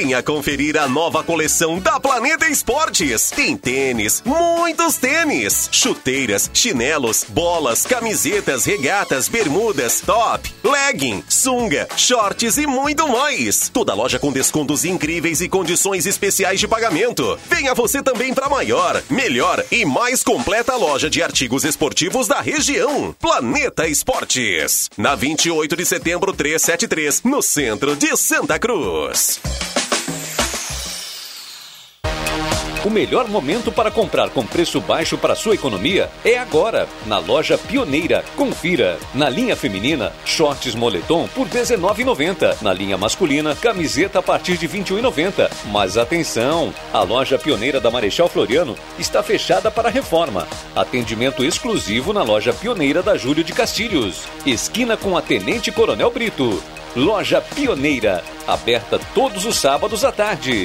Venha conferir a nova coleção da Planeta Esportes. Tem tênis, muitos tênis, chuteiras, chinelos, bolas, camisetas, regatas, bermudas, top, legging, sunga, shorts e muito mais. Toda loja com descontos incríveis e condições especiais de pagamento. Venha você também para maior, melhor e mais completa loja de artigos esportivos da região. Planeta Esportes. Na 28 de setembro 373, no centro de Santa Cruz. O melhor momento para comprar com preço baixo para sua economia é agora, na loja Pioneira. Confira. Na linha feminina, shorts moletom por R$19,90. Na linha masculina, camiseta a partir de R$21,90. Mas atenção! A loja Pioneira da Marechal Floriano está fechada para reforma. Atendimento exclusivo na loja Pioneira da Júlio de Castilhos. Esquina com a Tenente Coronel Brito. Loja Pioneira, aberta todos os sábados à tarde.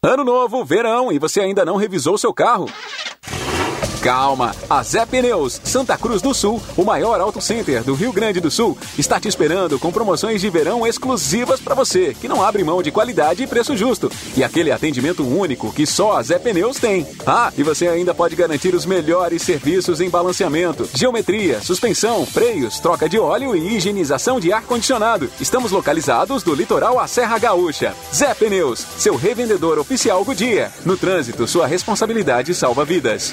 Ano novo, verão e você ainda não revisou seu carro? Calma, a Zé Pneus, Santa Cruz do Sul, o maior auto center do Rio Grande do Sul, está te esperando com promoções de verão exclusivas para você, que não abre mão de qualidade e preço justo. E aquele atendimento único que só a Zé Pneus tem. Ah, e você ainda pode garantir os melhores serviços em balanceamento, geometria, suspensão, freios, troca de óleo e higienização de ar-condicionado. Estamos localizados do litoral à Serra Gaúcha. Zé Pneus, seu revendedor oficial Goodyear. No trânsito, sua responsabilidade salva vidas.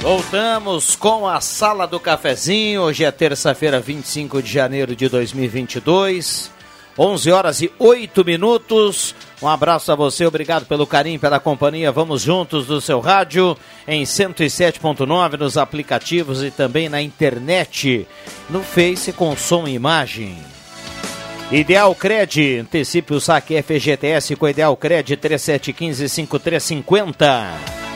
Voltamos com a Sala do Cafezinho. Hoje é terça-feira, 25 de janeiro de 2022. 11 horas e 8 minutos. Um abraço a você, obrigado pelo carinho, pela companhia. Vamos juntos do seu rádio em 107.9 nos aplicativos e também na internet, no Face com som e imagem. Ideal Cred, antecipe o saque FGTS com Ideal Cred 3715-5350. Dá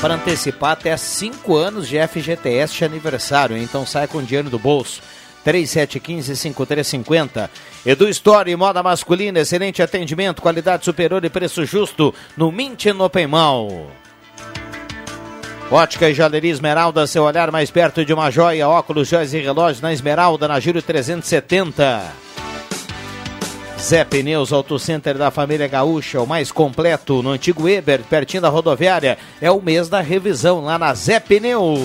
para antecipar até 5 anos de FGTS de aniversário, então sai com dinheiro do bolso. 3715-5350. Edu Store, moda masculina, excelente atendimento, qualidade superior e preço justo no Mint no. Ótica e Joalheria Esmeralda, seu olhar mais perto de uma joia, óculos, joias e relógios na Esmeralda, na Júlio 370. Zé Pneus Auto Center da família Gaúcha, o mais completo no antigo Eber, pertinho da rodoviária. É o mês da revisão lá na Zé Pneus.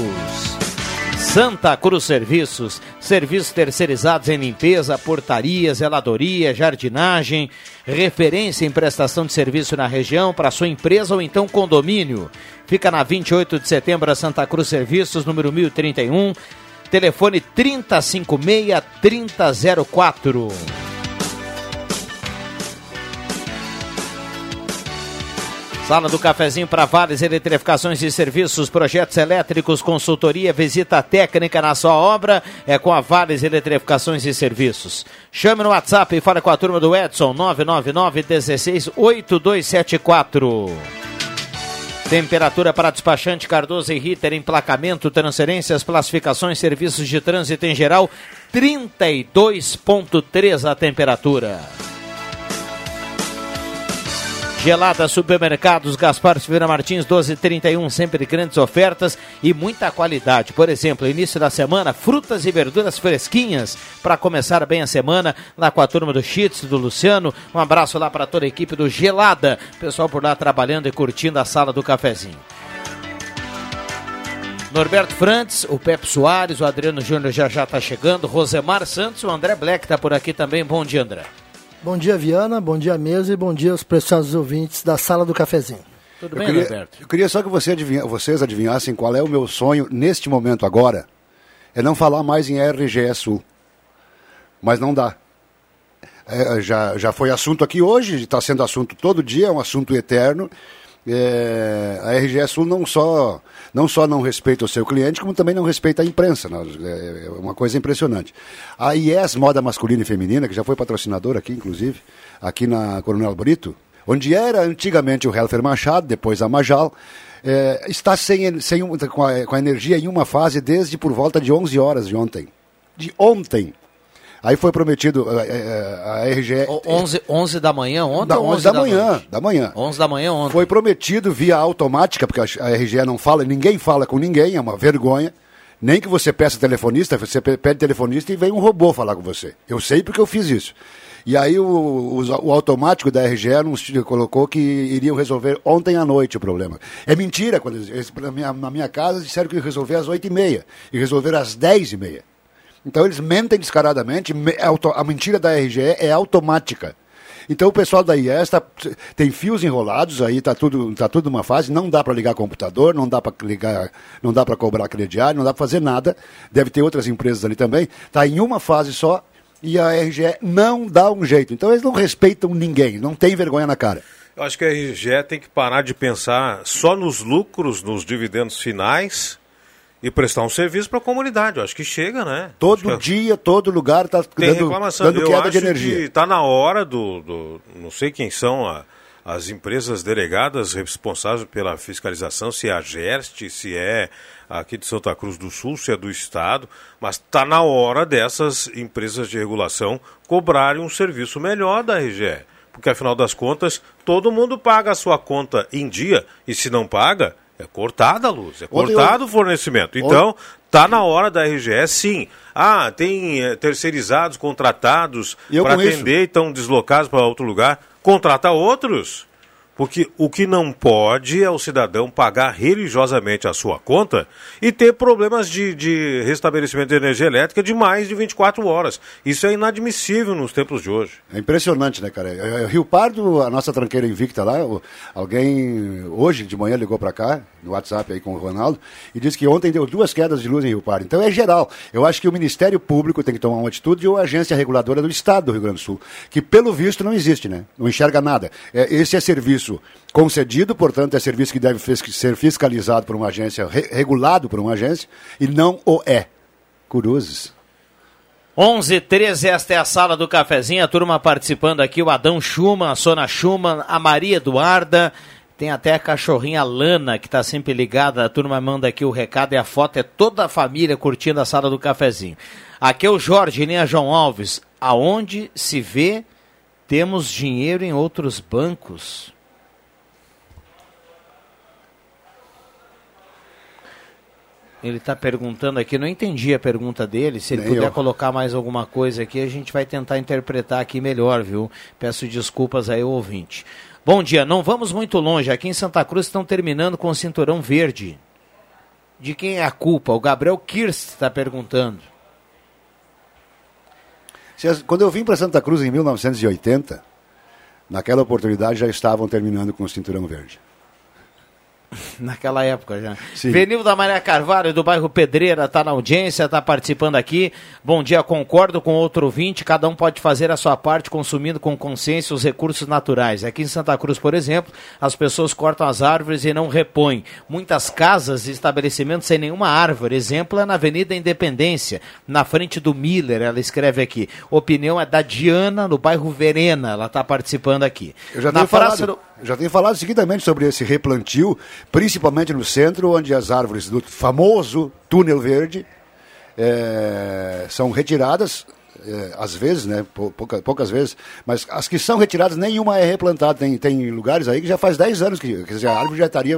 Santa Cruz Serviços, serviços terceirizados em limpeza, portaria, zeladoria, jardinagem, referência em prestação de serviço na região para sua empresa ou então condomínio. Fica na 28 de setembro, Santa Cruz Serviços, número 1031, telefone 3056-3004. Sala do Cafezinho para Vales Eletrificações e Serviços, projetos elétricos, consultoria, visita técnica na sua obra é com a Vales Eletrificações e Serviços. Chame no WhatsApp e fale com a turma do Edson 999 16 8274. Temperatura para despachante Cardoso e Ritter, emplacamento, transferências, classificações, serviços de trânsito em geral, 32,3 a temperatura. Gelada Supermercados, Gaspar Silveira Martins, 1231, sempre grandes ofertas e muita qualidade. Por exemplo, início da semana, frutas e verduras fresquinhas para começar bem a semana, lá com a turma do Chits, do Luciano. Um abraço lá para toda a equipe do Gelada, pessoal por lá trabalhando e curtindo a sala do cafezinho. Norberto Frantes, o Pepe Soares, o Adriano Júnior já já está chegando, Rosemar Santos, o André Black está por aqui também. Bom dia, André. Bom dia, Viana. Bom dia, mesa. E bom dia aos preciosos ouvintes da Sala do Cafezinho. Tudo eu bem, queria, Norberto? Eu queria só que você adivinha, vocês adivinhassem qual é o meu sonho neste momento agora. É não falar mais em RGE Sul. Mas não dá. É, já, já foi assunto aqui hoje, está sendo assunto todo dia, é um assunto eterno. É, a RGE Sul não só, não só não respeita o seu cliente, como também não respeita a imprensa. Né? É uma coisa impressionante. A IES Moda Masculina e Feminina, que já foi patrocinadora aqui, inclusive, aqui na Coronel Brito, onde era antigamente o Helfer Machado, depois a Majal, é, está sem, sem, com, a, com a energia em uma fase desde por volta de 11 horas de ontem. De ontem. Aí foi prometido a, a, a RGE. 11, 11 da manhã ontem? Da, 11 da, da manhã, noite? da manhã. 11 da manhã ontem. Foi prometido via automática, porque a, a RGE não fala, ninguém fala com ninguém, é uma vergonha. Nem que você peça telefonista, você pede telefonista e vem um robô falar com você. Eu sei porque eu fiz isso. E aí o, o, o automático da RGE nos colocou que iriam resolver ontem à noite o problema. É mentira, quando eles, na, minha, na minha casa disseram que iam resolver às 8h30 e resolveram às 10h30. Então eles mentem descaradamente, a mentira da RGE é automática. Então o pessoal da IES tá, tem fios enrolados, aí está tudo, tá tudo numa fase, não dá para ligar computador, não dá para ligar, não dá para cobrar crediário, não dá para fazer nada. Deve ter outras empresas ali também. Está em uma fase só e a RGE não dá um jeito. Então eles não respeitam ninguém, não tem vergonha na cara. Eu acho que a RGE tem que parar de pensar só nos lucros, nos dividendos finais e prestar um serviço para a comunidade. Eu acho que chega, né? Todo que... dia, todo lugar está dando, dando queda de energia. Está na hora do, do, Não sei quem são a, as empresas delegadas responsáveis pela fiscalização, se é a GERST, se é aqui de Santa Cruz do Sul, se é do Estado, mas está na hora dessas empresas de regulação cobrarem um serviço melhor da RGE. Porque, afinal das contas, todo mundo paga a sua conta em dia, e se não paga, é cortada a luz, é cortado o fornecimento. Então, tá na hora da RGE, sim. Ah, tem é, terceirizados contratados para atender e estão deslocados para outro lugar. Contrata outros. Porque o que não pode é o cidadão pagar religiosamente a sua conta e ter problemas de, de restabelecimento de energia elétrica de mais de 24 horas. Isso é inadmissível nos tempos de hoje. É impressionante, né, cara? É, é, Rio Pardo, a nossa tranqueira invicta lá, alguém hoje de manhã ligou para cá, no WhatsApp aí com o Ronaldo, e disse que ontem deu duas quedas de luz em Rio Pardo. Então é geral. Eu acho que o Ministério Público tem que tomar uma atitude ou a agência reguladora do Estado do Rio Grande do Sul, que pelo visto não existe, né? Não enxerga nada. É, esse é serviço concedido, portanto, é serviço que deve ser fiscalizado por uma agência, regulado por uma agência, e não o é. Cruzes. 11 13 esta é a sala do cafezinho, a turma participando aqui, o Adão Schumann, a Sona Schumann, a Maria Eduarda, tem até a cachorrinha Lana, que está sempre ligada, a turma manda aqui o recado e a foto, é toda a família curtindo a sala do cafezinho. Aqui é o Jorge, nem a João Alves, aonde se vê, temos dinheiro em outros bancos. Ele está perguntando aqui, não entendi a pergunta dele. Se ele Nem puder eu. colocar mais alguma coisa aqui, a gente vai tentar interpretar aqui melhor, viu? Peço desculpas aí ao ouvinte. Bom dia, não vamos muito longe. Aqui em Santa Cruz estão terminando com o cinturão verde. De quem é a culpa? O Gabriel Kirst está perguntando. Quando eu vim para Santa Cruz em 1980, naquela oportunidade já estavam terminando com o cinturão verde. Naquela época já. Sim. Venil da Maria Carvalho, do bairro Pedreira, está na audiência, está participando aqui. Bom dia, concordo com outro ouvinte. Cada um pode fazer a sua parte consumindo com consciência os recursos naturais. Aqui em Santa Cruz, por exemplo, as pessoas cortam as árvores e não repõem. Muitas casas e estabelecimentos sem nenhuma árvore. Exemplo é na Avenida Independência, na frente do Miller, ela escreve aqui. Opinião é da Diana, no bairro Verena, ela está participando aqui. Eu já na tenho, falado, do- eu já tenho falado seguidamente sobre esse replantio, principalmente no centro, onde as árvores do famoso túnel verde eh, são retiradas, eh, às vezes, né, pou- pouca- poucas vezes, mas as que são retiradas, nenhuma é replantada. Tem, tem lugares aí que já faz 10 anos que dizer, a árvore já estaria.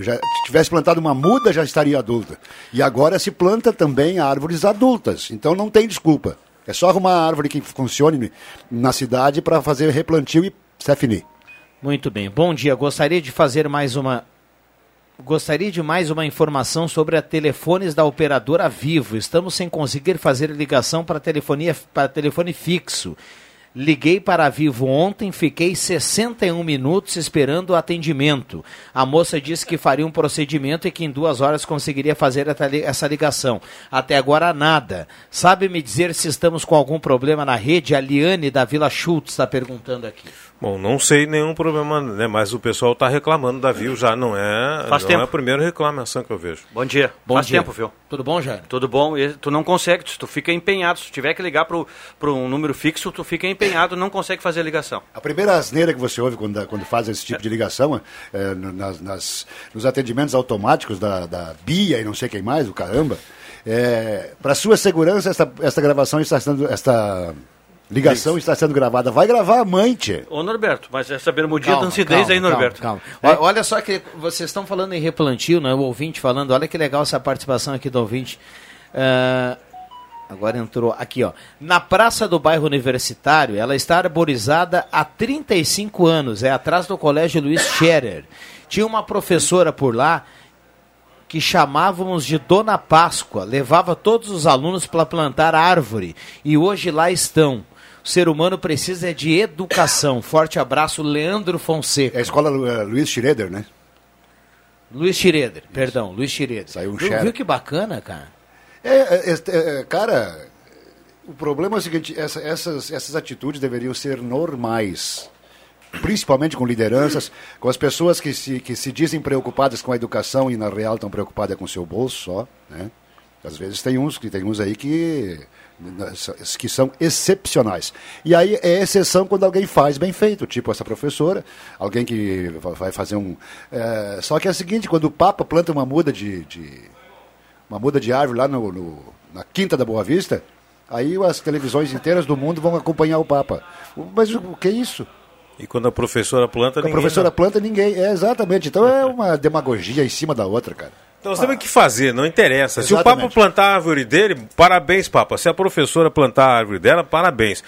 Já, se tivesse plantado uma muda, já estaria adulta. E agora se planta também árvores adultas. Então não tem desculpa. É só arrumar a árvore que funcione na cidade para fazer replantio e se finir. Muito bem. Bom dia. Gostaria de fazer mais uma. Gostaria de mais uma informação sobre a telefones da operadora Vivo. Estamos sem conseguir fazer ligação para telefonia para telefone fixo. Liguei para a Vivo ontem, fiquei 61 minutos esperando o atendimento. A moça disse que faria um procedimento e que em duas horas conseguiria fazer essa li- essa ligação. Até agora nada. Sabe me dizer se estamos com algum problema na rede? A Liane da Vila Schultz está perguntando aqui. Bom, não sei nenhum problema, né? Mas o pessoal está reclamando da Viu já, não é, Faz não tempo. é a primeira reclamação que eu vejo. Bom dia. Bom Faz dia. tempo, viu? Tudo bom, Jair? Tudo bom. E tu não consegue, tu fica empenhado. Se tu tiver que ligar para um número fixo, tu fica empenhado, não consegue fazer a ligação. A primeira asneira que você ouve quando, quando faz esse tipo de ligação é, no- nas, nas- nos atendimentos automáticos da, da Bia e não sei quem mais, o caramba. É, Para sua segurança, esta, esta gravação está sendo. Esta ligação está sendo gravada. Vai gravar a mãe, tchê. Ô, Norberto, mas essa bermudinha Calma, dancidez calma, aí, Norberto. Calma, calma. O- Olha só que vocês estão falando em replantio, né? O ouvinte falando, olha que legal essa participação aqui do ouvinte. Ah, agora entrou aqui, ó. Na praça do bairro Universitário, ela está arborizada há 35 anos, é atrás do colégio Luiz Scherer. Tinha uma professora por lá que chamávamos de Dona Páscoa, levava todos os alunos para plantar árvore e hoje lá estão. O ser humano precisa de educação. Forte abraço, Leandro Fonseca. É a escola eh, Luiz Schroeder, né? Luiz Schroeder, perdão, Luiz Schroeder. Saiu um viu, viu que bacana, cara? É, é, este- é, cara, o problema é o seguinte: essa- essas, essas atitudes deveriam ser normais. Principalmente com lideranças, com as pessoas que se, que se dizem preocupadas com a educação e na real estão preocupadas com o seu bolso só. Né? Às vezes tem uns, que tem uns aí que, que são excepcionais. E aí é exceção quando alguém faz bem feito, tipo essa professora, alguém que va- vai fazer um. é, só que é o seguinte, quando o Papa planta uma muda de- de, uma muda de árvore lá no, no- na Quinta da Boa Vista, aí as televisões inteiras do mundo vão acompanhar o Papa. Mas o que é isso? E quando a professora planta, A ninguém... professora planta ninguém. É, exatamente. Então é uma demagogia em cima da outra, cara. Então você tem que fazer, não interessa. Se o Papa Exatamente. plantar a árvore dele, parabéns, Papa. Se a professora plantar a árvore dela, parabéns.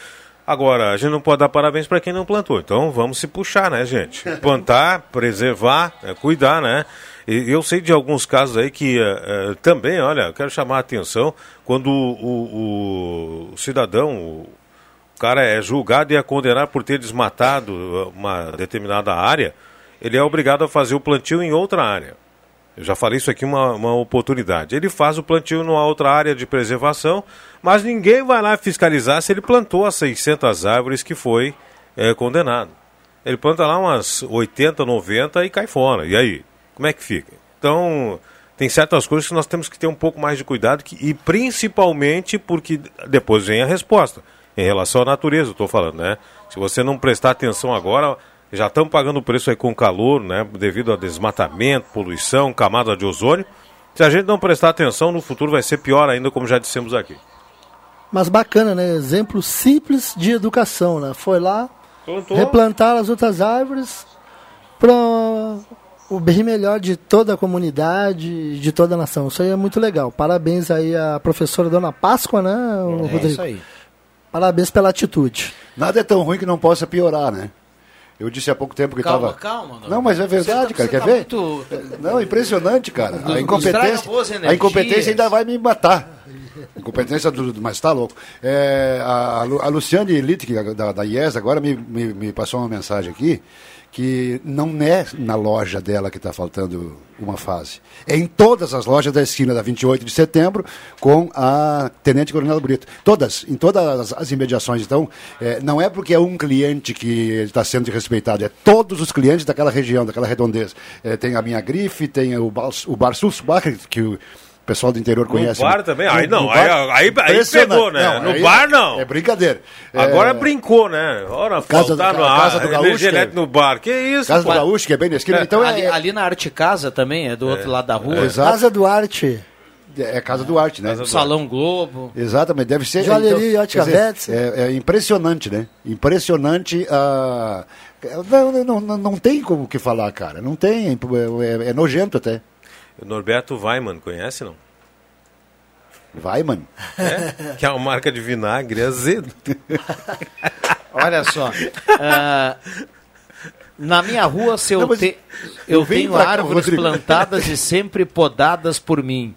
Agora, a gente não pode dar parabéns para quem não plantou. Então vamos se puxar, né, gente? Plantar, preservar, é, cuidar, né? E eu sei de alguns casos aí que eh, eh, também, olha, eu quero chamar a atenção quando o, o- o cidadão, o cara é julgado e é condenado por ter desmatado uma determinada área, ele é obrigado a fazer o plantio em outra área. Eu já falei isso aqui uma, uma oportunidade. Ele faz o plantio numa outra área de preservação, mas ninguém vai lá fiscalizar se ele plantou as 600 árvores que foi eh, condenado. Ele planta lá umas 80, 90 e cai fora. E aí? Como é que fica? Então, tem certas coisas que nós temos que ter um pouco mais de cuidado que- e principalmente porque depois vem a resposta. Em relação à natureza, eu estou falando, né? Se você não prestar atenção agora, já estamos pagando o preço aí com calor, né? Devido a desmatamento, poluição, camada de ozônio. Se a gente não prestar atenção, no futuro vai ser pior ainda, como já dissemos aqui. Mas bacana, né? Exemplo simples de educação, né? Foi lá Plantou. replantar as outras árvores para o bem melhor de toda a comunidade, de toda a nação. Isso aí é muito legal. Parabéns aí à professora Dona Páscoa, né, É Rodrigo? isso aí. Parabéns pela atitude. Nada é tão ruim que não possa piorar, né? Eu disse há pouco tempo que Calma, estava. calma, Não, mas é verdade, Você tá- cara. você Quer tá ver? muito- Não, impressionante, cara. A incompetência, a incompetência ainda vai me matar. Incompetência do, mas tá louco. É, a, a Lu- a Luciane Littke, da, da IES, agora me, me, me passou uma mensagem aqui que não é na loja dela que está faltando uma fase. É em todas as lojas da esquina da 28 de setembro com a Tenente Coronel Brito. Todas, em todas as, imediações. Então, é, não é porque é um cliente que está sendo desrespeitado, é todos os clientes daquela região, daquela redondeza. É, tem a minha grife, tem o, Bar- o Bar que o pessoal do interior conhece. bar também? Aí No- não, no aí- bar- aí- aí impressionante. pegou, né? No aí bar, é- não. É brincadeira. Agora É, brincou, né? Ora, Casa do- faltar no ar, Casa do Gaúcho, que é- no bar. Que isso, Casa do pô? Gaúcho, que é bem na esquina. Então é, ali, ali na Arte Casa também, é do outro lado da rua. Exato. Casa do Arte. É Casa do Arte, né? Salão Globo. Exatamente, deve ser. Joalheria e ótica quer dizer. É, é impressionante, né? Impressionante a. Não, não, não, não tem como que falar, cara. Não tem. É, é- é nojento até. O Norberto Weiman, conhece não? Weiman? É, que é uma marca de vinagre azedo. Olha só. ah, na minha rua, se eu, Não, te- eu tenho cá, árvores Rodrigo. plantadas e sempre podadas por mim.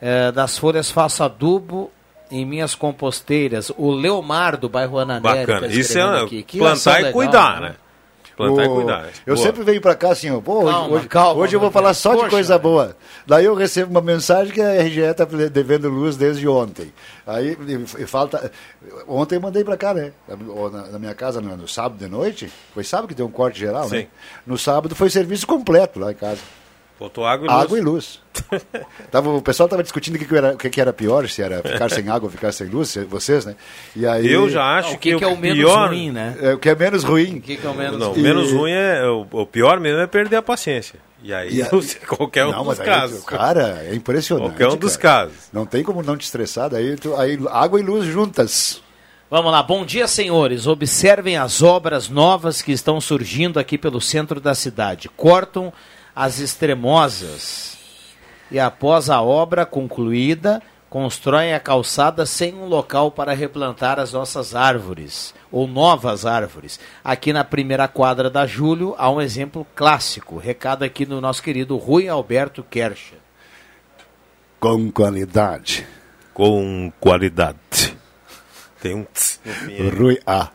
Eh, das folhas faço adubo em minhas composteiras. O Leomar, do bairro Ananeri, Bacana. tá Isso é aqui. Que plantar e legal, cuidar, né? Plantar e O- cuidar. Eu Boa. sempre venho pra cá assim, ó, pô, hoje- Calma, hoje, calma, hoje eu vou Roberto. falar só de Poxa, coisa boa. Daí eu recebo uma mensagem que a RGE está devendo luz desde ontem. Aí e- e falta. Ontem eu mandei pra cá, né? Na, na minha casa, no, no sábado de noite. Foi sábado que deu um corte geral, né? Sim. No sábado foi serviço completo lá em casa. Faltou água e luz. Água e luz. Tava, o pessoal estava discutindo o que, que, era, o que, que era pior, se era ficar sem água ou ficar sem luz, vocês, né? E aí, Eu já acho o que, que é o menos pior- ruim, né? É, o que é menos ruim. O que, é o menos Não, E- menos ruim é. O, o pior mesmo é perder a paciência. E aí, E a- qualquer um Não, dos aí, casos. Cara, é impressionante. Qualquer um dos cara. casos. Não tem como não te estressar, daí tu- aí água e luz juntas. Vamos lá, bom dia, senhores. Observem as obras novas que estão surgindo aqui pelo centro da cidade. Cortam as extremosas e, após a obra concluída, constroem a calçada sem um local para replantar as nossas árvores ou novas árvores. Aqui na primeira quadra da Júlio há um exemplo clássico. Recado aqui do nosso querido Rui Alberto Kercher. Com qualidade. Com qualidade. Tem um tss. Rui A.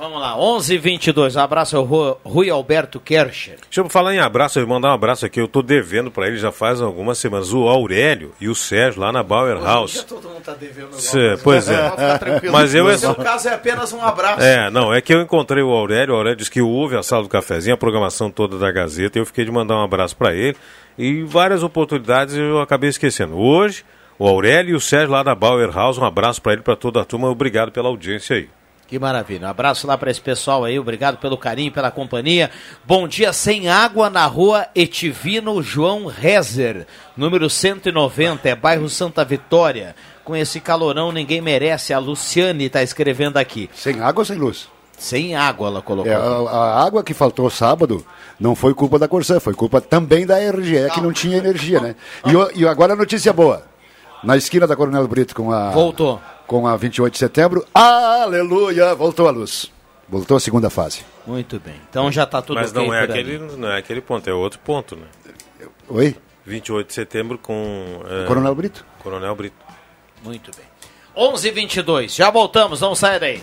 Vamos lá, 11 22 Um abraço ao Ru- Rui Alberto Kercher. Deixa eu falar em abraço, eu vou mandar um abraço aqui. Eu tô devendo pra ele já faz algumas semanas. O Aurélio e o Sérgio lá na Bauer House. todo mundo tá devendo Cê- pois é. Mas eu No seu caso é apenas um abraço. É, não, é que eu encontrei o Aurélio, o Aurélio disse que ouve a sala do cafezinho, a programação toda da Gazeta, e eu fiquei de mandar um abraço pra ele. E várias oportunidades eu acabei esquecendo. Hoje, o Aurélio e o Sérgio lá da Bauer House, um abraço pra ele, pra toda a turma, obrigado pela audiência aí. Que maravilha. Um abraço lá para esse pessoal aí. Obrigado pelo carinho, pela companhia. Bom dia sem água na rua Etivino João Rezer, número 190, é bairro Santa Vitória. Com esse calorão ninguém merece. A Luciane está escrevendo aqui. Sem água ou sem luz? Sem água, ela colocou. É, a, a água que faltou sábado não foi culpa da Corsã, foi culpa também da RGE, que não tinha energia, né? E, e agora a notícia boa. Na esquina da Coronel Brito com a. Voltou. Com a 28 de setembro. Aleluia! Voltou a luz. Voltou a segunda fase. Muito bem. Então já está tudo Mas não é, ali. aquele, não é aquele ponto, é outro ponto, né? Oi? 28 de setembro com... é, Coronel Brito. Coronel Brito. Muito bem. 11 h 22 Já voltamos, não saia daí.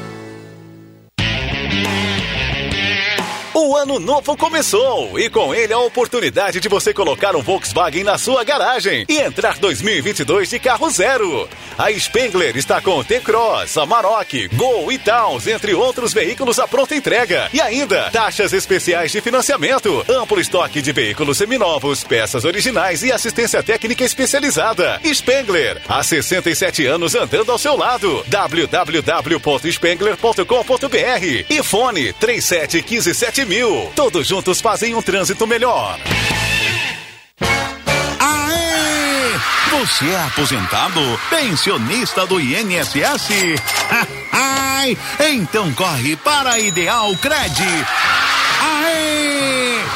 Ano novo começou e com ele a oportunidade de você colocar um Volkswagen na sua garagem e entrar 2022 de carro zero. A Spengler está com T-Cross, Amarok, Gol e Towns, entre outros veículos à pronta entrega. E ainda, taxas especiais de financiamento, amplo estoque de veículos seminovos, peças originais e assistência técnica especializada. Spengler, há 67 anos andando ao seu lado. www.spengler.com.br e fone 3715 mil. Todos juntos fazem um trânsito melhor. Aê! Você é aposentado? Pensionista do INSS? Ai, então corre para a Ideal Cred. Aê!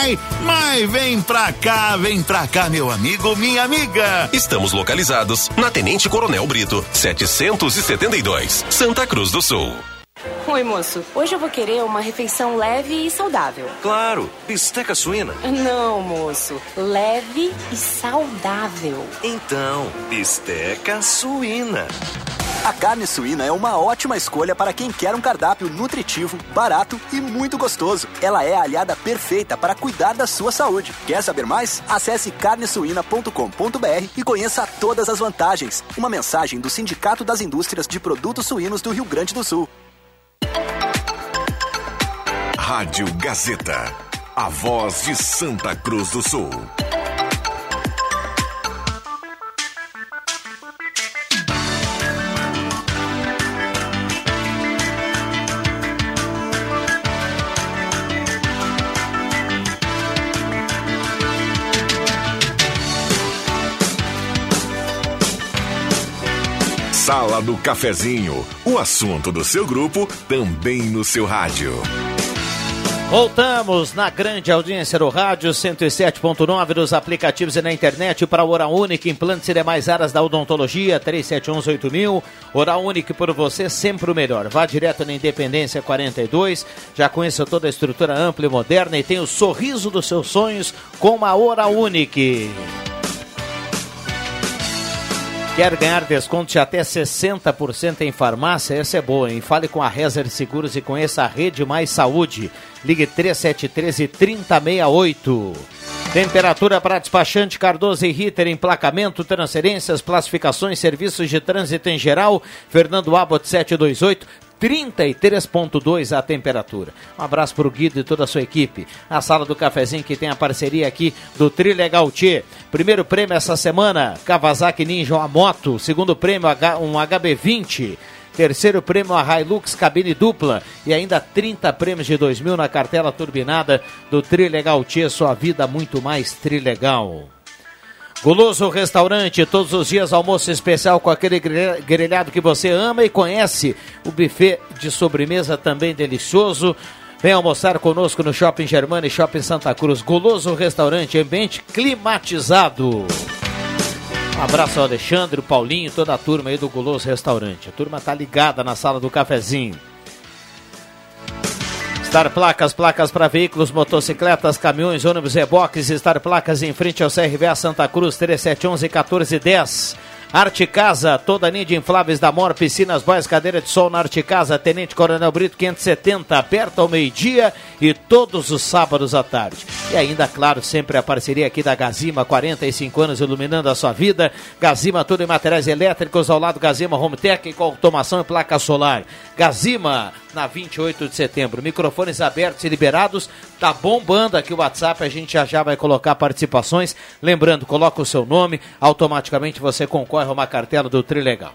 Ai, mas vem pra cá, vem pra cá, meu amigo, minha amiga. Estamos localizados na Tenente Coronel Brito, 772, Santa Cruz do Sul. Oi, moço. Hoje eu vou querer uma refeição leve e saudável. Claro, bisteca suína. Não, moço. Leve e saudável. Então, bisteca suína. A carne suína é uma ótima escolha para quem quer um cardápio nutritivo, barato e muito gostoso. Ela é a aliada perfeita para cuidar da sua saúde. Quer saber mais? Acesse carnesuína.com.br e conheça todas as vantagens. Uma mensagem do Sindicato das Indústrias de Produtos Suínos do Rio Grande do Sul. Rádio Gazeta, a voz de Santa Cruz do Sul. Sala do Cafezinho, o assunto do seu grupo também no seu rádio. Voltamos na grande audiência do rádio 107.9 dos aplicativos e na internet para Oral Única, implantes e demais áreas da odontologia 37118000. Oral Única por você sempre o melhor. Vá direto na Independência 42. Já conheça toda a estrutura ampla e moderna e tem o sorriso dos seus sonhos com a Oral Unique. Quer ganhar desconto de até 60% em farmácia? Essa é boa, hein? Fale com a Rezer Seguros e conheça a Rede Mais Saúde. Ligue 3713 3068. Temperatura para despachante Cardoso e Ritter, emplacamento, transferências, classificações, serviços de trânsito em geral. Fernando Abbott 728. 33,2 a temperatura. Um abraço para o Guido e toda a sua equipe. A sala do cafezinho que tem a parceria aqui do Trilegal T. Primeiro prêmio essa semana, Kawasaki Ninja, uma moto. Segundo prêmio, um HB20. Terceiro prêmio, a Hilux cabine dupla. E ainda 30 prêmios de 2 mil na cartela turbinada do Trilegal T. Sua vida muito mais Trilegal. Guloso Restaurante, todos os dias almoço especial com aquele grelhado que você ama e conhece. O buffet de sobremesa também delicioso. Vem almoçar conosco no Shopping Germana e Shopping Santa Cruz. Guloso Restaurante, ambiente climatizado. Um abraço ao Alexandre, o Paulinho, toda a turma aí do Guloso Restaurante. A turma tá ligada na sala do cafezinho. Star Placas, placas para veículos, motocicletas, caminhões, ônibus, reboques. Star Placas em frente ao CRVA Santa Cruz, 3711 1410. Arte Casa, toda linha de infláveis da Mor, piscinas, boias, cadeira de sol na Arte Casa, Tenente Coronel Brito 570, aberta ao meio-dia e todos os sábados à tarde. E ainda, claro, sempre a parceria aqui da Gazima, 45 anos iluminando a sua vida. Gazima, tudo em materiais elétricos, ao lado Gazima Home Tech, com automação e placa solar. Gazima, na 28 de setembro. Microfones abertos e liberados. Tá bombando aqui o WhatsApp, a gente já já vai colocar participações. Lembrando, coloca o seu nome, automaticamente você concorre a uma cartela do Trilegal.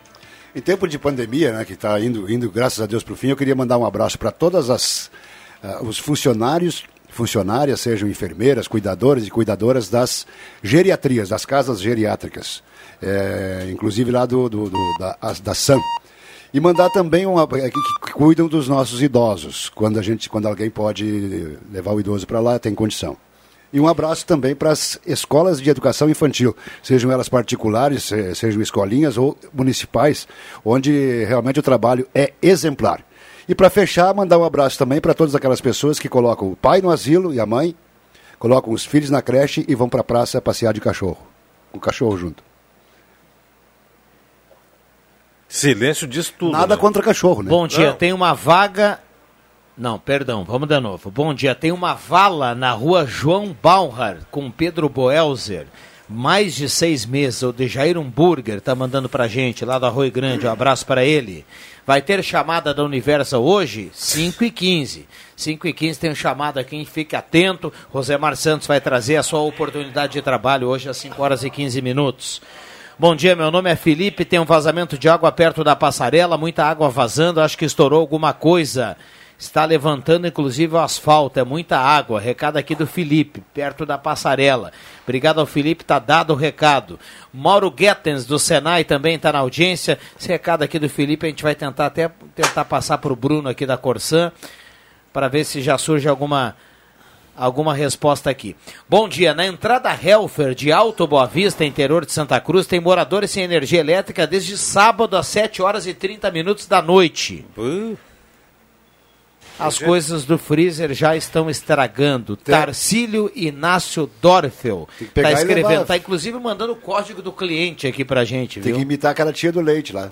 Em tempo de pandemia, né, que está indo, indo, graças a Deus, para o fim, eu queria mandar um abraço para todas as uh, os funcionários, funcionárias, sejam enfermeiras, cuidadores e cuidadoras das geriatrias, das casas geriátricas, é, inclusive lá do, do, do da, da SAM. E mandar também uma, é, que, cuidam dos nossos idosos, quando a gente, quando alguém pode levar o idoso para lá, tem condição. E um abraço também para as escolas de educação infantil, sejam elas particulares, sejam escolinhas ou municipais, onde realmente o trabalho é exemplar. E para fechar, mandar um abraço também para todas aquelas pessoas que colocam o pai no asilo e a mãe, colocam os filhos na creche e vão para a praça passear de cachorro, com o cachorro junto. Silêncio diz tudo. Nada né? contra cachorro, né? Bom dia, Não. tem uma vaga. Não, perdão, vamos de novo. Bom dia, tem uma vala na rua João Bauer com Pedro Boelzer. Mais de seis meses, o de Jair Burger tá mandando pra gente lá do Arroio Grande. Um abraço para ele. Vai ter chamada da Universa hoje, 5 e 15 5 e 15 tem um chamado aqui, fique atento. Rosemar Santos vai trazer a sua oportunidade de trabalho hoje às 5 horas e 15 minutos. Bom dia, meu nome é Felipe. Tem um vazamento de água perto da passarela, muita água vazando. Acho que estourou alguma coisa. Está levantando inclusive o asfalto, é muita água. Recado aqui do Felipe, perto da passarela. Obrigado ao Felipe, tá dado o recado. Mauro Guetens do Senai também está na audiência. Esse recado aqui do Felipe a gente vai tentar até tentar passar para o Bruno aqui da Corsan para ver se já surge alguma alguma resposta aqui. Bom dia, na entrada Helfer de Alto Boa Vista, interior de Santa Cruz, tem moradores sem energia elétrica desde sábado às 7 horas e 30 minutos da noite. Uh. As coisas do freezer já estão estragando. Tem... Tarcílio Inácio Dorfel. Está escrevendo, está inclusive mandando o código do cliente aqui pra gente, Tem viu? que imitar aquela tia do leite lá.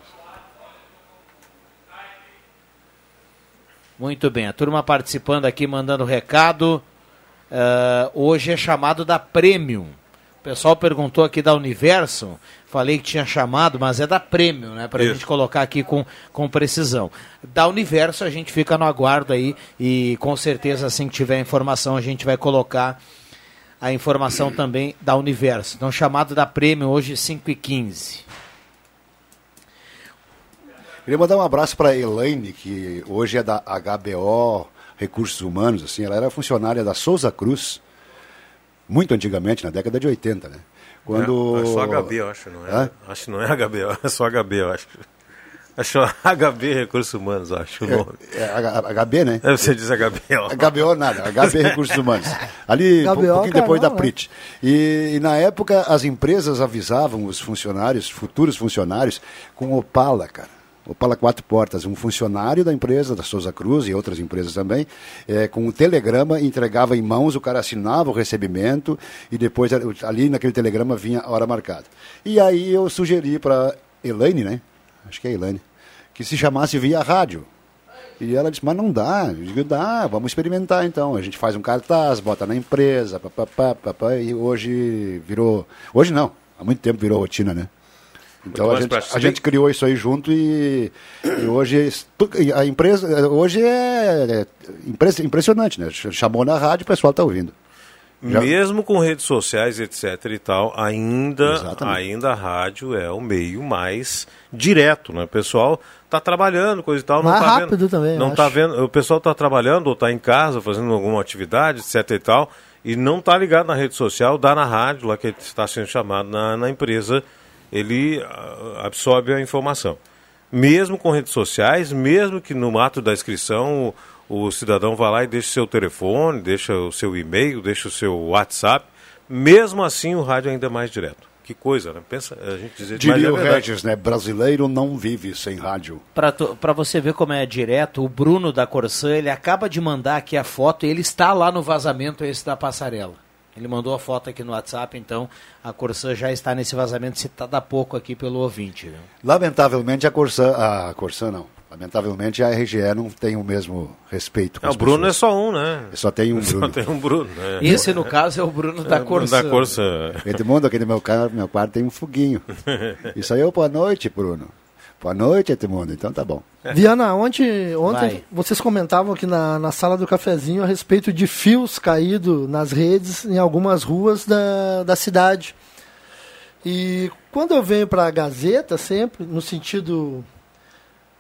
Muito bem, a turma participando aqui, mandando recado. Uh, hoje é chamado da Premium. O pessoal perguntou aqui da Universo, falei que tinha chamado, mas é da Premium, né? Para a gente colocar aqui com, com precisão. Da Universo a gente fica no aguardo aí e com certeza assim que tiver informação a gente vai colocar a informação também da Universo. Então chamado da Premium hoje 5 e 15 Queria mandar um abraço para Elaine, que hoje é da HBO recursos humanos, assim, ela era funcionária da Souza Cruz, muito antigamente, na década de 80, né? Quando... É, é só HB, eu acho, não é? Hã? Acho que não é HB, é só HB, eu acho. Acho HB Recursos Humanos, acho o nome. É, é, HB, né? É, você diz HB. Ó. HBO nada, HB Recursos Humanos. Ali, um pouquinho depois da PRIT. E, e, na época, as empresas avisavam os funcionários, futuros funcionários, com Opala, cara. Opala Quatro Portas, um funcionário da empresa, da Souza Cruz e outras empresas também, é, com um telegrama, entregava em mãos, o cara assinava o recebimento e depois ali naquele telegrama vinha a hora marcada. E aí eu sugeri para Elaine, né? Acho que é Elaine, que se chamasse via rádio. E ela disse, mas não dá. Eu digo, dá, vamos experimentar então. A gente faz um cartaz, bota na empresa, papapá, papá, e hoje virou. Hoje não, há muito tempo virou rotina, né? Então Muito a gente, a gente criou isso aí junto e, e hoje a empresa hoje é, é impre- impressionante, né? Ch- Chamou na rádio, o pessoal está ouvindo. Já- Mesmo com redes sociais, etc e tal, ainda, Exatamente. ainda a rádio é o meio mais direto, né? O pessoal está trabalhando, coisa e tal, não Mais tá rápido vendo, também, não tá acho. vendo, o pessoal está trabalhando ou está em casa fazendo alguma atividade, etc e tal, e não está ligado na rede social, dá na rádio, lá que está sendo chamado na, na empresa, ele ah, absorve a informação. Mesmo com redes sociais, mesmo que no ato da inscrição o, o cidadão vá lá e deixe seu telefone, deixa o seu e-mail, deixa o seu WhatsApp, mesmo assim o rádio ainda é mais direto. Que coisa, né? Pensa, a gente dizer Diria mas é o verdade. Regis, né? Brasileiro não vive sem rádio. Para você ver como é direto, o Bruno da Corsã, ele acaba de mandar aqui a foto, ele está lá no vazamento esse da passarela. Ele mandou a foto aqui no WhatsApp, então a Corsã já está nesse vazamento citada há pouco aqui pelo ouvinte. Né? Lamentavelmente a Corsã, a Corsã não. Lamentavelmente a RGE não tem o mesmo respeito com as o Bruno é pessoas. só um, né? Só tem um Só Bruno. tem um Bruno, né? Esse, no caso, é o Bruno da É, o Bruno Corsã. da Corsã. Edmundo, aqui no meu, meu quarto tem um foguinho. Isso aí é boa noite, Bruno. Boa noite, Edmundo. Então tá bom. Viana, ontem, ontem Vai. vocês comentavam aqui na, na sala do cafezinho a respeito de fios caídos nas redes em algumas ruas da, da cidade. E quando eu venho para a Gazeta, sempre, no sentido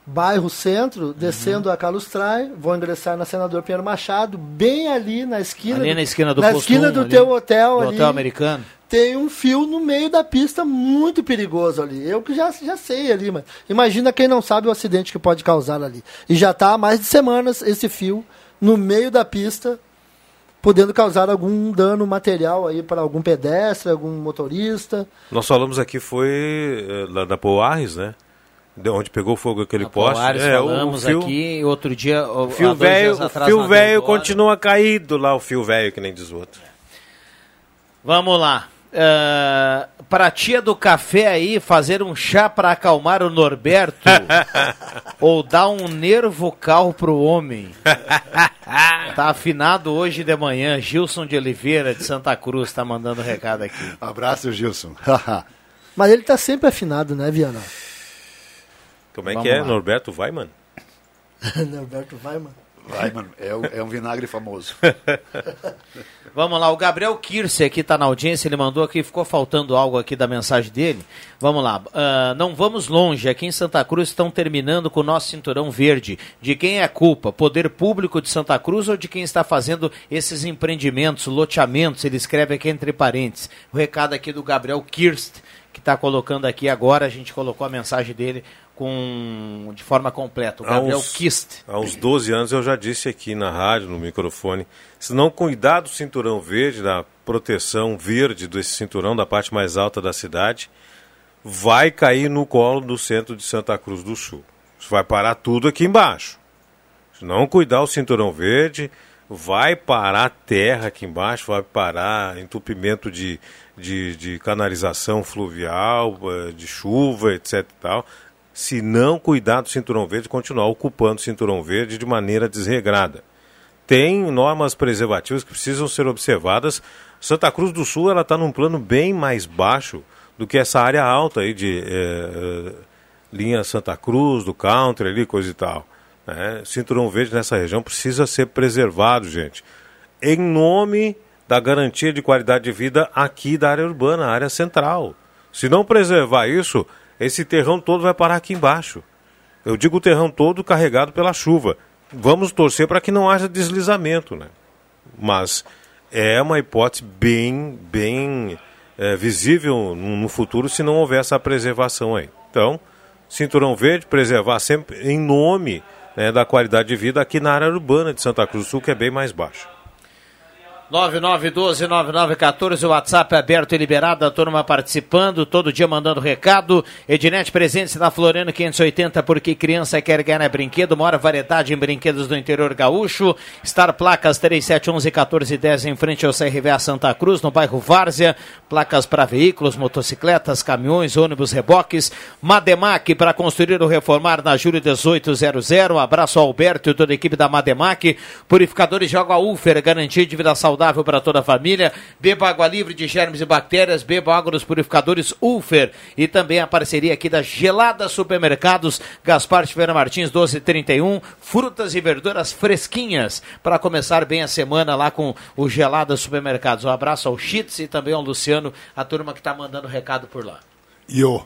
bairro centro, descendo a Carlos Trai, vou ingressar na Senador Pinheiro Machado, bem ali na esquina. Ali na esquina do na posto esquina 1, do ali, teu hotel do ali. hotel americano. Tem um fio no meio da pista muito perigoso ali. Eu que já, já sei ali, mas imagina quem não sabe o acidente que pode causar ali. E já está há mais de semanas esse fio no meio da pista, podendo causar algum dano material aí para algum pedestre, algum motorista. Nós falamos aqui, foi eh, lá da Poares, né? De onde pegou fogo aquele poste. Polares É, o- falamos o fio, aqui, outro dia... O há fio dois velho, fio velho continua caído lá, o fio velho, que nem diz o outro. Vamos lá. Ah, pra tia do café aí, fazer um chá pra acalmar o Norberto ou dar um nervo cal pro homem. tá afinado hoje de manhã. Gilson de Oliveira, de Santa Cruz, tá mandando recado aqui. Abraço, Gilson. Mas ele está sempre afinado, né, Viana? Como é Vamos que é? lá. Norberto Weiman? Norberto vai, Vai, mano. É, um- é um vinagre famoso. Vamos lá, o Gabriel Kirse aqui tá na audiência, ele mandou aqui, ficou faltando algo aqui da mensagem dele. Vamos lá, ah, não vamos longe, aqui em Santa Cruz estão terminando com o nosso cinturão verde. De quem é a culpa? Poder público de Santa Cruz ou de quem está fazendo esses empreendimentos, loteamentos? Ele escreve aqui entre parênteses. O recado aqui do Gabriel Kirst, que está colocando aqui agora, a gente colocou a mensagem dele com de forma completa. O Gabriel uns, Kist. há uns 12 anos eu já disse aqui na rádio, no microfone, se não cuidar do cinturão verde, da proteção verde desse cinturão da parte mais alta da cidade, vai cair no colo do centro de Santa Cruz do Sul. Isso vai parar tudo aqui embaixo. Se não cuidar o cinturão verde, vai parar terra aqui embaixo, vai parar entupimento de, de, de canalização fluvial, eh, de chuva, etc. e tal. Se não cuidar do cinturão verde, continuar ocupando o cinturão verde de maneira desregrada. Tem normas preservativas que precisam ser observadas. Santa Cruz do Sul ela está num plano bem mais baixo do que essa área alta aí de eh, linha Santa Cruz, do country ali, coisa e tal. né? Cinturão verde nessa região precisa ser preservado, gente. Em nome da garantia de qualidade de vida aqui da área urbana, área central. Se não preservar isso, esse terrão todo vai parar aqui embaixo. Eu digo o terrão todo carregado pela chuva. Vamos torcer para que não haja deslizamento, né? Mas é uma hipótese bem, bem é, visível no, futuro se não houver essa preservação aí. Então, cinturão verde, preservar sempre em nome né, da qualidade de vida aqui na área urbana de Santa Cruz do Sul, que é bem mais baixa. 9912-9914, o WhatsApp é aberto e liberado, a turma participando, todo dia mandando recado. Ednet presente na Floriano 580, porque criança quer ganhar brinquedo, maior variedade em brinquedos do interior gaúcho. Star Placas 3711-1410 em frente ao CRVA Santa Cruz, no bairro Várzea. Placas para veículos, motocicletas, caminhões, ônibus, reboques. Mademac para construir ou reformar na Júlio 1800. Abraço ao Alberto e toda a equipe da Mademac. Purificadores de água Ufer, garantia de vida saudável saudável para toda a família. Beba água livre de germes e bactérias, beba água dos purificadores Ulfer e também a parceria aqui da Gelada Supermercados, Gaspar Tiveira Martins 1231, frutas e verduras fresquinhas para começar bem a semana lá com o Gelada Supermercados. Um abraço ao Chitz e também ao Luciano, a turma que está mandando recado por lá. Yo.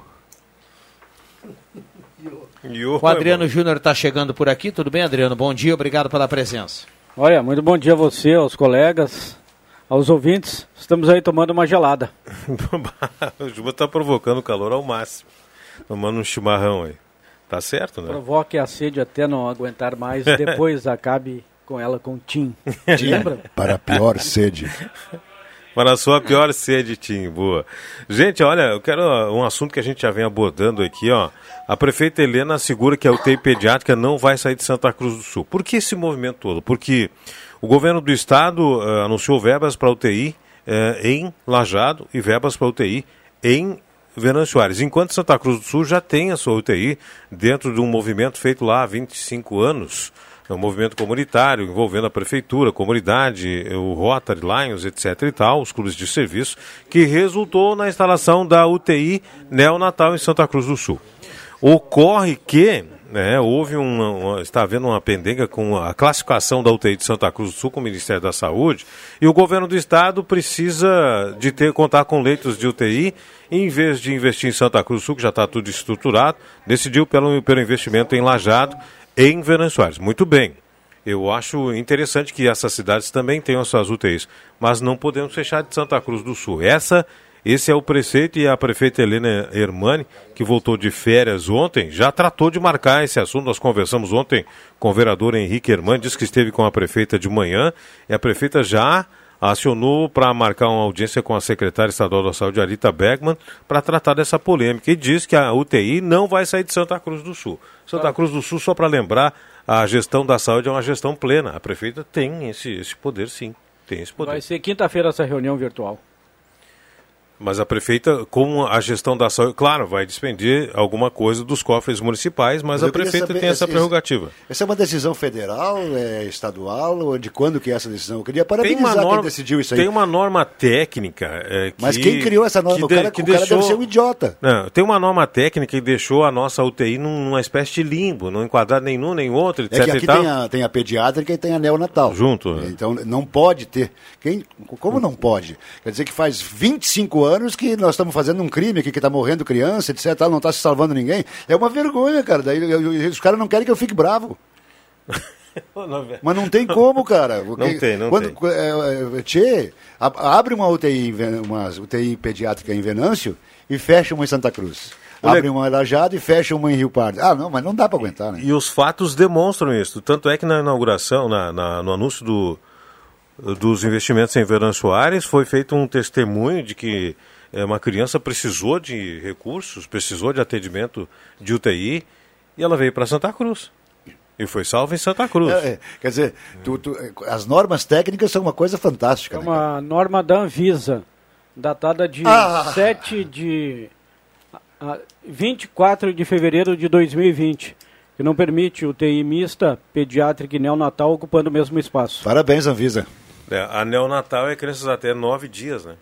O Adriano Júnior está chegando por aqui. Tudo bem, Adriano? Bom dia, obrigado pela presença. Olha, muito bom dia a você, aos colegas, aos ouvintes. Estamos aí tomando uma gelada. o Juba tá provocando calor ao máximo. Tomando um chimarrão aí. Tá certo, né? Provoque a sede até não aguentar mais, depois acabe com ela com Tim. Lembra? Para a pior sede. Para a sua pior sede, Tim. Boa. Gente, olha, eu quero um assunto que a gente já vem abordando aqui, ó. A prefeita Helena assegura que a UTI pediátrica não vai sair de Santa Cruz do Sul. Por que esse movimento todo? Porque o governo do estado uh, anunciou verbas para UTI uh, em Lajado e verbas para UTI em Venâncio Aires. Enquanto Santa Cruz do Sul já tem a sua UTI dentro de um movimento feito lá há 25 anos, é um movimento comunitário envolvendo a prefeitura, a comunidade, o Rotary, Lions, etc. e tal, os clubes de serviço, que resultou na instalação da UTI neonatal em Santa Cruz do Sul. Ocorre que né, houve uma, está havendo uma pendenga com a classificação da UTI de Santa Cruz do Sul com o Ministério da Saúde e o governo do estado precisa de ter contar com leitos de UTI em vez de investir em Santa Cruz do Sul, que já está tudo estruturado, decidiu pelo, pelo investimento em Lajado em Venâncio Muito bem. Eu acho interessante que essas cidades também tenham suas UTIs, mas não podemos fechar de Santa Cruz do Sul. Essa, esse é o prefeito e a prefeita Helena Hermani, que voltou de férias ontem, já tratou de marcar esse assunto. Nós conversamos ontem com o vereador Henrique Hermani, disse que esteve com a prefeita de manhã, e a prefeita já acionou para marcar uma audiência com a secretária estadual da Saúde, Arita Bergman, para tratar dessa polêmica. E diz que a UTI não vai sair de Santa Cruz do Sul. Santa Cruz do Sul, só para lembrar, a gestão da saúde é uma gestão plena. A prefeita tem esse, esse poder, sim. Tem esse poder. Vai ser quinta-feira essa reunião virtual. Mas a prefeita, com a gestão da saúde, claro, vai despender alguma coisa dos cofres municipais, mas, mas a prefeita saber, tem essa prerrogativa. Essa é uma decisão federal, é, estadual, ou de quando que é essa decisão? Eu queria parabenizar norma, quem decidiu isso aí. Tem uma norma técnica é, que, Mas quem criou essa norma? o, cara, que o deixou, cara deve ser um idiota. Não, tem uma norma técnica que deixou a nossa UTI numa espécie de limbo, não enquadrar nenhum nem outro, etc. É que aqui tem a, tem a pediátrica e tem a neonatal. Junto. Então não pode ter. Quem, como não pode? Quer dizer que faz 25 anos anos que nós estamos fazendo um crime aqui, que está morrendo criança, etc. Não está se salvando ninguém. É uma vergonha, cara. Daí eu, eu, os caras não querem que eu fique bravo. Mas não tem como, cara. Porque não tem, não quando, tem. É, é, tchê, abre uma UTI, uma UTI pediátrica em Venâncio e fecha uma em Santa Cruz. Abre uma em Lajado e fecha uma em Rio Pardo. Ah, não, mas não dá para aguentar, né? E os fatos demonstram isso. Tanto é que na inauguração, na, na no anúncio do, dos investimentos em Verão Soares, foi feito um testemunho de que é, uma criança precisou de recursos, precisou de atendimento de UTI e ela veio para Santa Cruz. E foi salva em Santa Cruz. É, é, quer dizer, tu, tu, as normas técnicas são uma coisa fantástica. É né, uma norma da Anvisa, datada de ah. 7 de. 24 de fevereiro de 2020, que não permite UTI mista, pediátrica e neonatal ocupando o mesmo espaço. Parabéns, Anvisa. É, a neonatal é crianças até nove dias, né?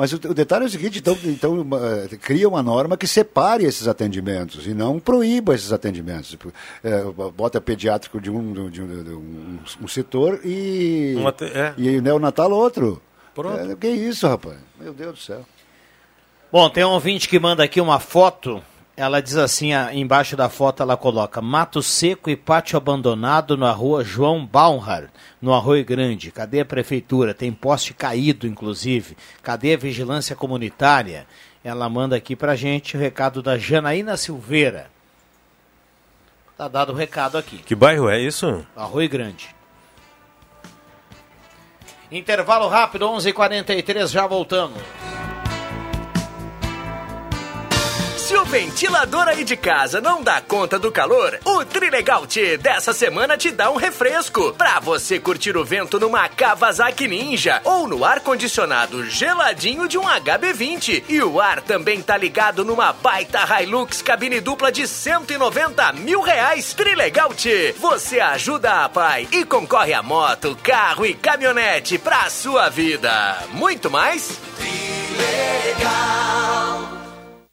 Mas o, o, detalhe é o seguinte, então, então uh, cria uma norma que separe esses atendimentos e não proíba esses atendimentos. Uh, bota pediátrico de um, de um, de um, um setor e, é. e neonatal outro. Pronto. É, que isso, rapaz? Meu Deus do céu. Bom, tem um ouvinte que manda aqui uma foto ela diz assim, embaixo da foto ela coloca Mato Seco e pátio abandonado na rua João Baumhar, no Arroio Grande. Cadê a prefeitura? Tem poste caído, inclusive. Cadê a vigilância comunitária? Ela manda aqui pra gente o recado da Janaína Silveira. Tá dado o recado aqui. Que bairro é isso? Arroio Grande. Intervalo rápido, 11:43 já voltamos. Se o ventilador aí de casa não dá conta do calor, o Trilegal T dessa semana te dá um refresco pra você curtir o vento numa Kawasaki Ninja ou no ar-condicionado geladinho de um HB20. E o ar também tá ligado numa baita Hilux cabine dupla de 190 mil reais. Trilegal T, você ajuda a pai e concorre a moto, carro e caminhonete pra sua vida. Muito mais?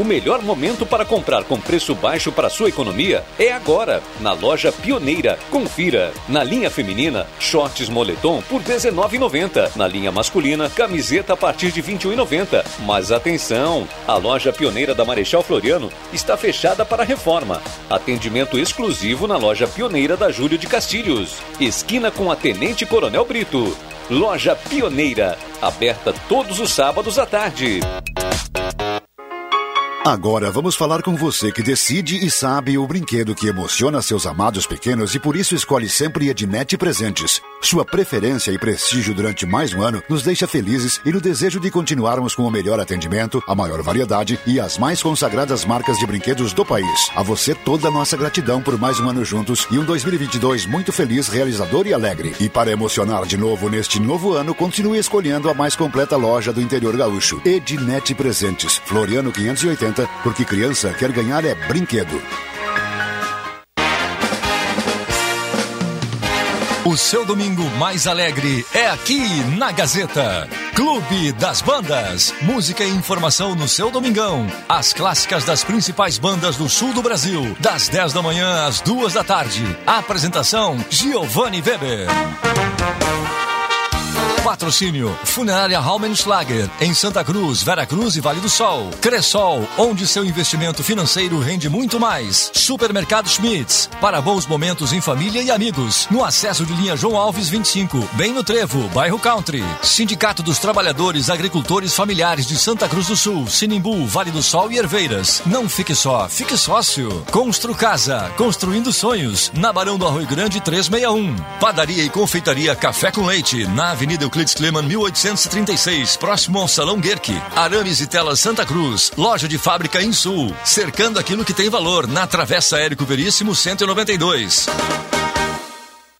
O melhor momento para comprar com preço baixo para sua economia é agora, na loja Pioneira. Confira. Na linha feminina, shorts moletom por R$19,90. Na linha masculina, camiseta a partir de R$21,90. Mas atenção! A loja Pioneira da Marechal Floriano está fechada para reforma. Atendimento exclusivo na loja Pioneira da Júlio de Castilhos. Esquina com a Tenente Coronel Brito. Loja Pioneira, aberta todos os sábados à tarde. Agora vamos falar com você que decide e sabe o brinquedo que emociona seus amados pequenos e por isso escolhe sempre Ednet Presentes. Sua preferência e prestígio durante mais um ano nos deixa felizes e no desejo de continuarmos com o melhor atendimento, a maior variedade e as mais consagradas marcas de brinquedos do país. A você toda a nossa gratidão por mais um ano juntos e um 2022 muito feliz, realizador e alegre. E para emocionar de novo neste novo ano, continue escolhendo a mais completa loja do interior gaúcho. Ednet Presentes, Floriano 580 porque criança quer ganhar é brinquedo. O seu domingo mais alegre é aqui na Gazeta. Clube das Bandas. Música e informação no seu domingão. As clássicas das principais bandas do sul do Brasil. Das 10 da manhã às 2 da tarde. Apresentação: Giovanni Weber. Patrocínio Funerária Raumenschlager em Santa Cruz, Vera Cruz e Vale do Sol. Cressol, onde seu investimento financeiro rende muito mais. Supermercado Schmitz, para bons momentos em família e amigos. No acesso de linha João Alves 25, bem no Trevo, bairro Country. Sindicato dos Trabalhadores Agricultores Familiares de Santa Cruz do Sul, Sinimbu, Vale do Sol e Herveiras. Não fique só, fique sócio. Constru Casa, construindo sonhos. Na Barão do Arroio Grande 361. Padaria e confeitaria Café com Leite, na Avenida Euclides Kleman 1836, próximo ao Salão Guerque. Arames e Telas Santa Cruz, loja de fábrica em Sul, cercando aquilo que tem valor na Travessa Érico Veríssimo 192.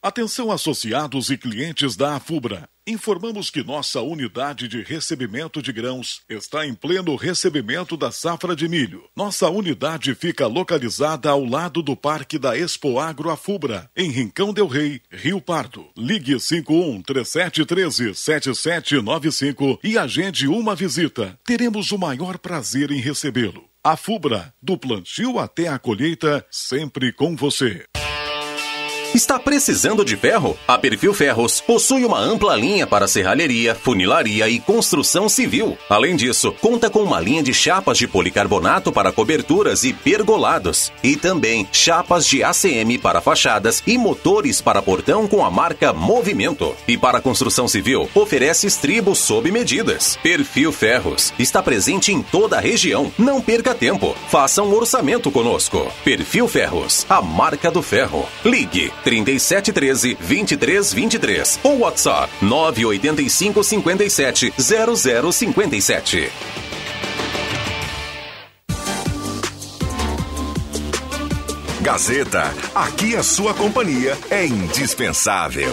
Atenção associados e clientes da Afubra. Informamos que nossa unidade de recebimento de grãos está em pleno recebimento da safra de milho. Nossa unidade fica localizada ao lado do Parque da Expo Agro Afubra, em Rincão del Rei, Rio Pardo. Ligue 51 3713 7795 e agende uma visita. Teremos o maior prazer em recebê-lo. Afubra, do plantio até a colheita, sempre com você. Está precisando de ferro? A Perfil Ferros possui uma ampla linha para serralheria, funilaria e construção civil. Além disso, conta com uma linha de chapas de policarbonato para coberturas e pergolados. E também chapas de ACM para fachadas e motores para portão com a marca Movimento. E para construção civil, oferece estribos sob medidas. Perfil Ferros está presente em toda a região. Não perca tempo. Faça um orçamento conosco. Perfil Ferros, a marca do ferro. Ligue 3713 2323 ou WhatsApp 985 57 0057. Gazeta, aqui a sua companhia é indispensável.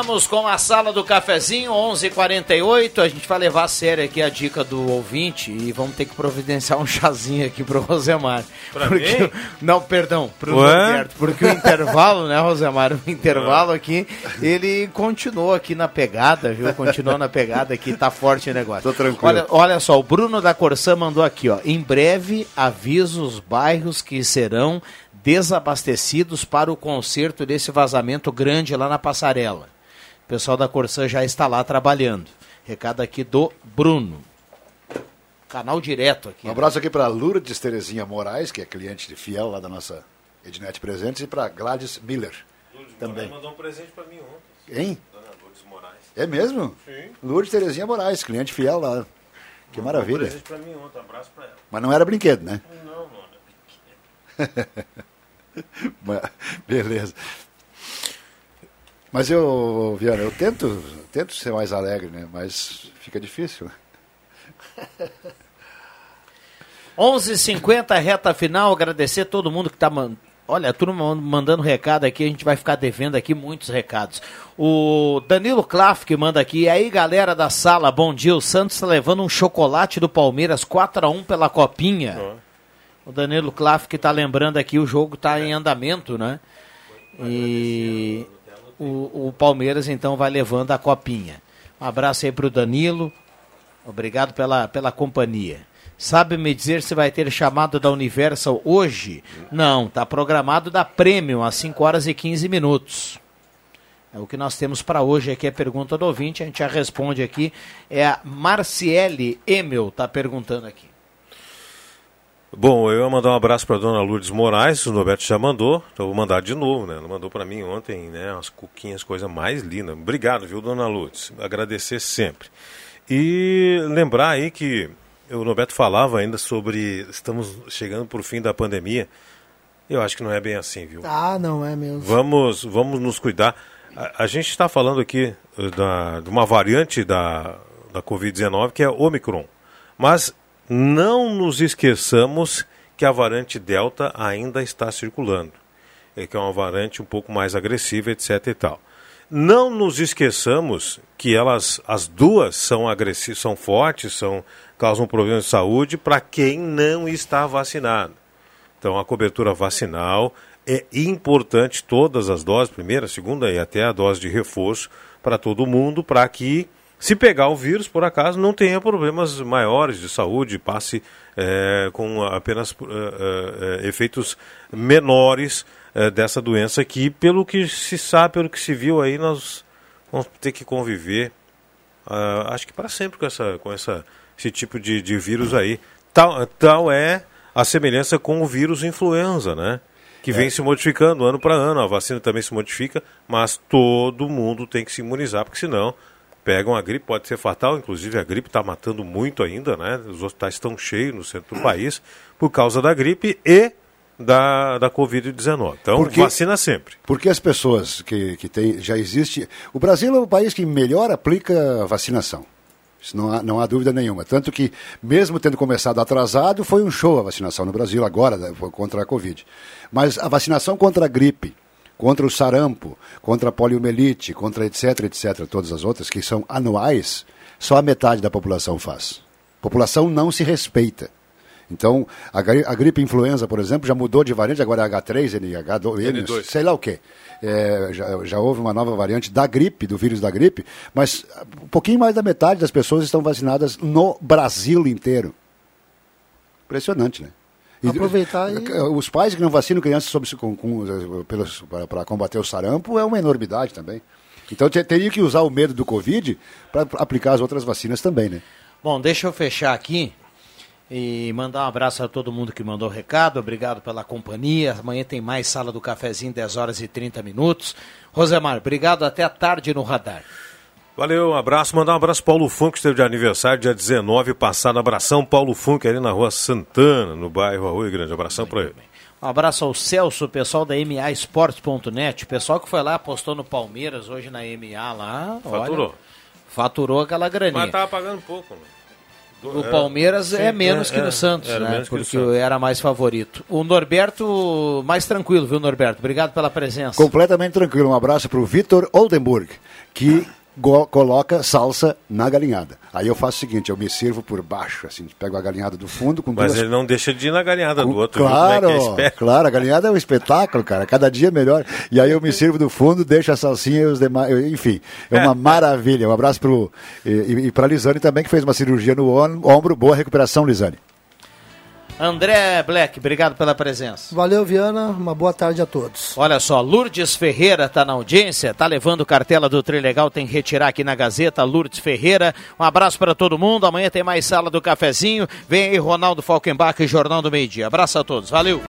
com a sala do cafezinho, 11:48. A gente vai levar a sério aqui a dica do ouvinte e vamos ter que providenciar um chazinho aqui pro Rosemar. Pra porque, mim? Não, perdão, pro? Roberto, porque o intervalo, né, Rosemar, o intervalo aqui, ele continuou aqui na pegada, viu? Continuou na pegada aqui, tá forte o negócio. Tô tranquilo. Olha, olha só, o Bruno da Corsã mandou aqui, ó. Em breve avisa os bairros que serão desabastecidos para o conserto desse vazamento grande lá na passarela. O pessoal da Corsã já está lá trabalhando. Recado aqui do Bruno. Canal direto aqui. Um abraço aqui para Lourdes Terezinha Moraes, que é cliente de fiel lá da nossa Ednet Presentes, e para Gladys Miller. também. mandou um presente para mim ontem. Hein? Dona Lourdes Moraes. É mesmo? Sim. Lourdes Terezinha Moraes, cliente fiel lá. Que Um maravilha. presente para mim ontem, abraço para ela. Mas não era brinquedo, né? Não, não, Mas- Beleza. Mas eu, Viana, eu tento, tento ser mais alegre, né? Mas fica difícil. 11:50 reta final. Agradecer todo mundo que está man... Olha, a turma mandando recado aqui, a gente vai ficar devendo aqui muitos recados. O Danilo Klaff que manda aqui. E aí, galera da sala, bom dia. O Santos está levando um chocolate do Palmeiras 4 a 1 pela Copinha. O Danilo Klaff que está lembrando aqui, o jogo está em andamento, né? E o, o Palmeiras então vai levando a Copinha. Um abraço aí para o Danilo. Obrigado pela, pela companhia. Sabe me dizer se vai ter chamado da Universal hoje? Não, está programado da Premium às 5 horas e 15 minutos. É o que nós temos para hoje aqui, a pergunta do ouvinte, a gente já responde aqui. É a Marciele Emel, está perguntando aqui. Bom, eu ia mandar um abraço para dona Lourdes Moraes, o Norberto já mandou, então vou mandar de novo, né? Ela mandou para mim ontem, né? Umas cuquinhas, coisa mais linda. Obrigado, viu, dona Lourdes? Agradecer sempre. E lembrar aí que o Norberto falava ainda sobre estamos chegando para o fim da pandemia. Eu acho que não é bem assim, viu? Ah, não é mesmo. Vamos, vamos nos cuidar. A, a gente está falando aqui eh, da, de uma variante da, da Covid-19 que é Omicron. Mas não nos esqueçamos que a variante Delta ainda está circulando. É que é uma variante um pouco mais agressiva, etc e tal. Não nos esqueçamos que elas, as duas, são agressivas, são fortes, são causam problemas de saúde para quem não está vacinado. Então, a cobertura vacinal é importante, todas as doses, primeira, segunda e até a dose de reforço para todo mundo, para que, se pegar o vírus, por acaso, não tenha problemas maiores de saúde, passe eh, com apenas eh, eh, efeitos menores eh, dessa doença que, pelo que se sabe, pelo que se viu aí, nós vamos ter que conviver, ah, acho que para sempre com, essa, com essa, esse tipo de, de vírus aí. Tal, tal é a semelhança com o vírus influenza, né? Que vem se modificando ano para ano, a vacina também se modifica, mas todo mundo tem que se imunizar, porque senão pegam a gripe, pode ser fatal, inclusive a gripe está matando muito ainda, né? Os hospitais estão cheios no centro do país por causa da gripe e da, da Covid-19. Então, Porque- vacina sempre. Porque as pessoas que, que tem, já existe. O Brasil é o país que melhor aplica a vacinação. Isso não há, não há dúvida nenhuma. Tanto que, mesmo tendo começado atrasado, foi um show a vacinação no Brasil agora né, contra a Covid. Mas a vacinação contra a gripe, contra o sarampo, contra a poliomielite, contra etc, etc, todas as outras que são anuais, só a metade da população faz. A população não se respeita. Então, a, gri- a gripe influenza, por exemplo, já mudou de variante, agora é H3, NH2, N2. sei lá o quê. É, já, já houve uma nova variante da gripe, do vírus da gripe, mas um pouquinho mais da metade das pessoas estão vacinadas no Brasil inteiro. Impressionante, né? E- Aproveitar e- Os pais que não vacinam crianças sobre, com, para combater o sarampo é uma enormidade também. Então te- teria que usar o medo do Covid para aplicar as outras vacinas também, né? Bom, deixa eu fechar aqui e mandar um abraço a todo mundo que mandou recado. Obrigado pela companhia. Amanhã tem mais Sala do Cafezinho, 10 horas e 30 minutos. Rosemar, obrigado. Até a tarde no radar. Valeu, um abraço. Mandar um abraço pro Paulo Funk, que esteve de aniversário dia 19 passado. Abração, Paulo Funk, ali na rua Santana, no bairro Arroio Grande. Abração para ele. Um abraço ao Celso, o pessoal da MA Esportes.net. O pessoal que foi lá, apostou no Palmeiras hoje na MA lá. Faturou. Olha, faturou aquela graninha. Mas tava pagando pouco, né? O Palmeiras é, sim, menos é, que no é, Santos, né? Porque Santos. era mais favorito. O Norberto, mais tranquilo, viu, Norberto? Obrigado pela presença. Completamente tranquilo. Um abraço para o Vitor Oldenburg, que coloca salsa na galinhada. Aí eu faço o seguinte, eu me sirvo por baixo, assim, pego a galinhada do fundo com Mas duas... ele não deixa de ir na galinhada do outro. Claro, como é que é esperto? claro, a galinhada é um espetáculo, cara. Cada dia melhor. E aí eu me sirvo do fundo, deixo a salsinha e os demais. Enfim, é uma maravilha. Um abraço pro, e, e, pra Lisane também, que fez uma cirurgia no ombro. Boa recuperação, Lisane. André Black, obrigado pela presença. Valeu, Viana. Uma boa tarde a todos. Olha só, Lourdes Ferreira está na audiência, tá levando cartela do Trilegal, tem que retirar aqui na Gazeta, Lourdes Ferreira. Um abraço para todo mundo. Amanhã tem mais sala do cafezinho. Vem aí Ronaldo Falkenbach e Jornal do Meio Dia. Abraço a todos. Valeu.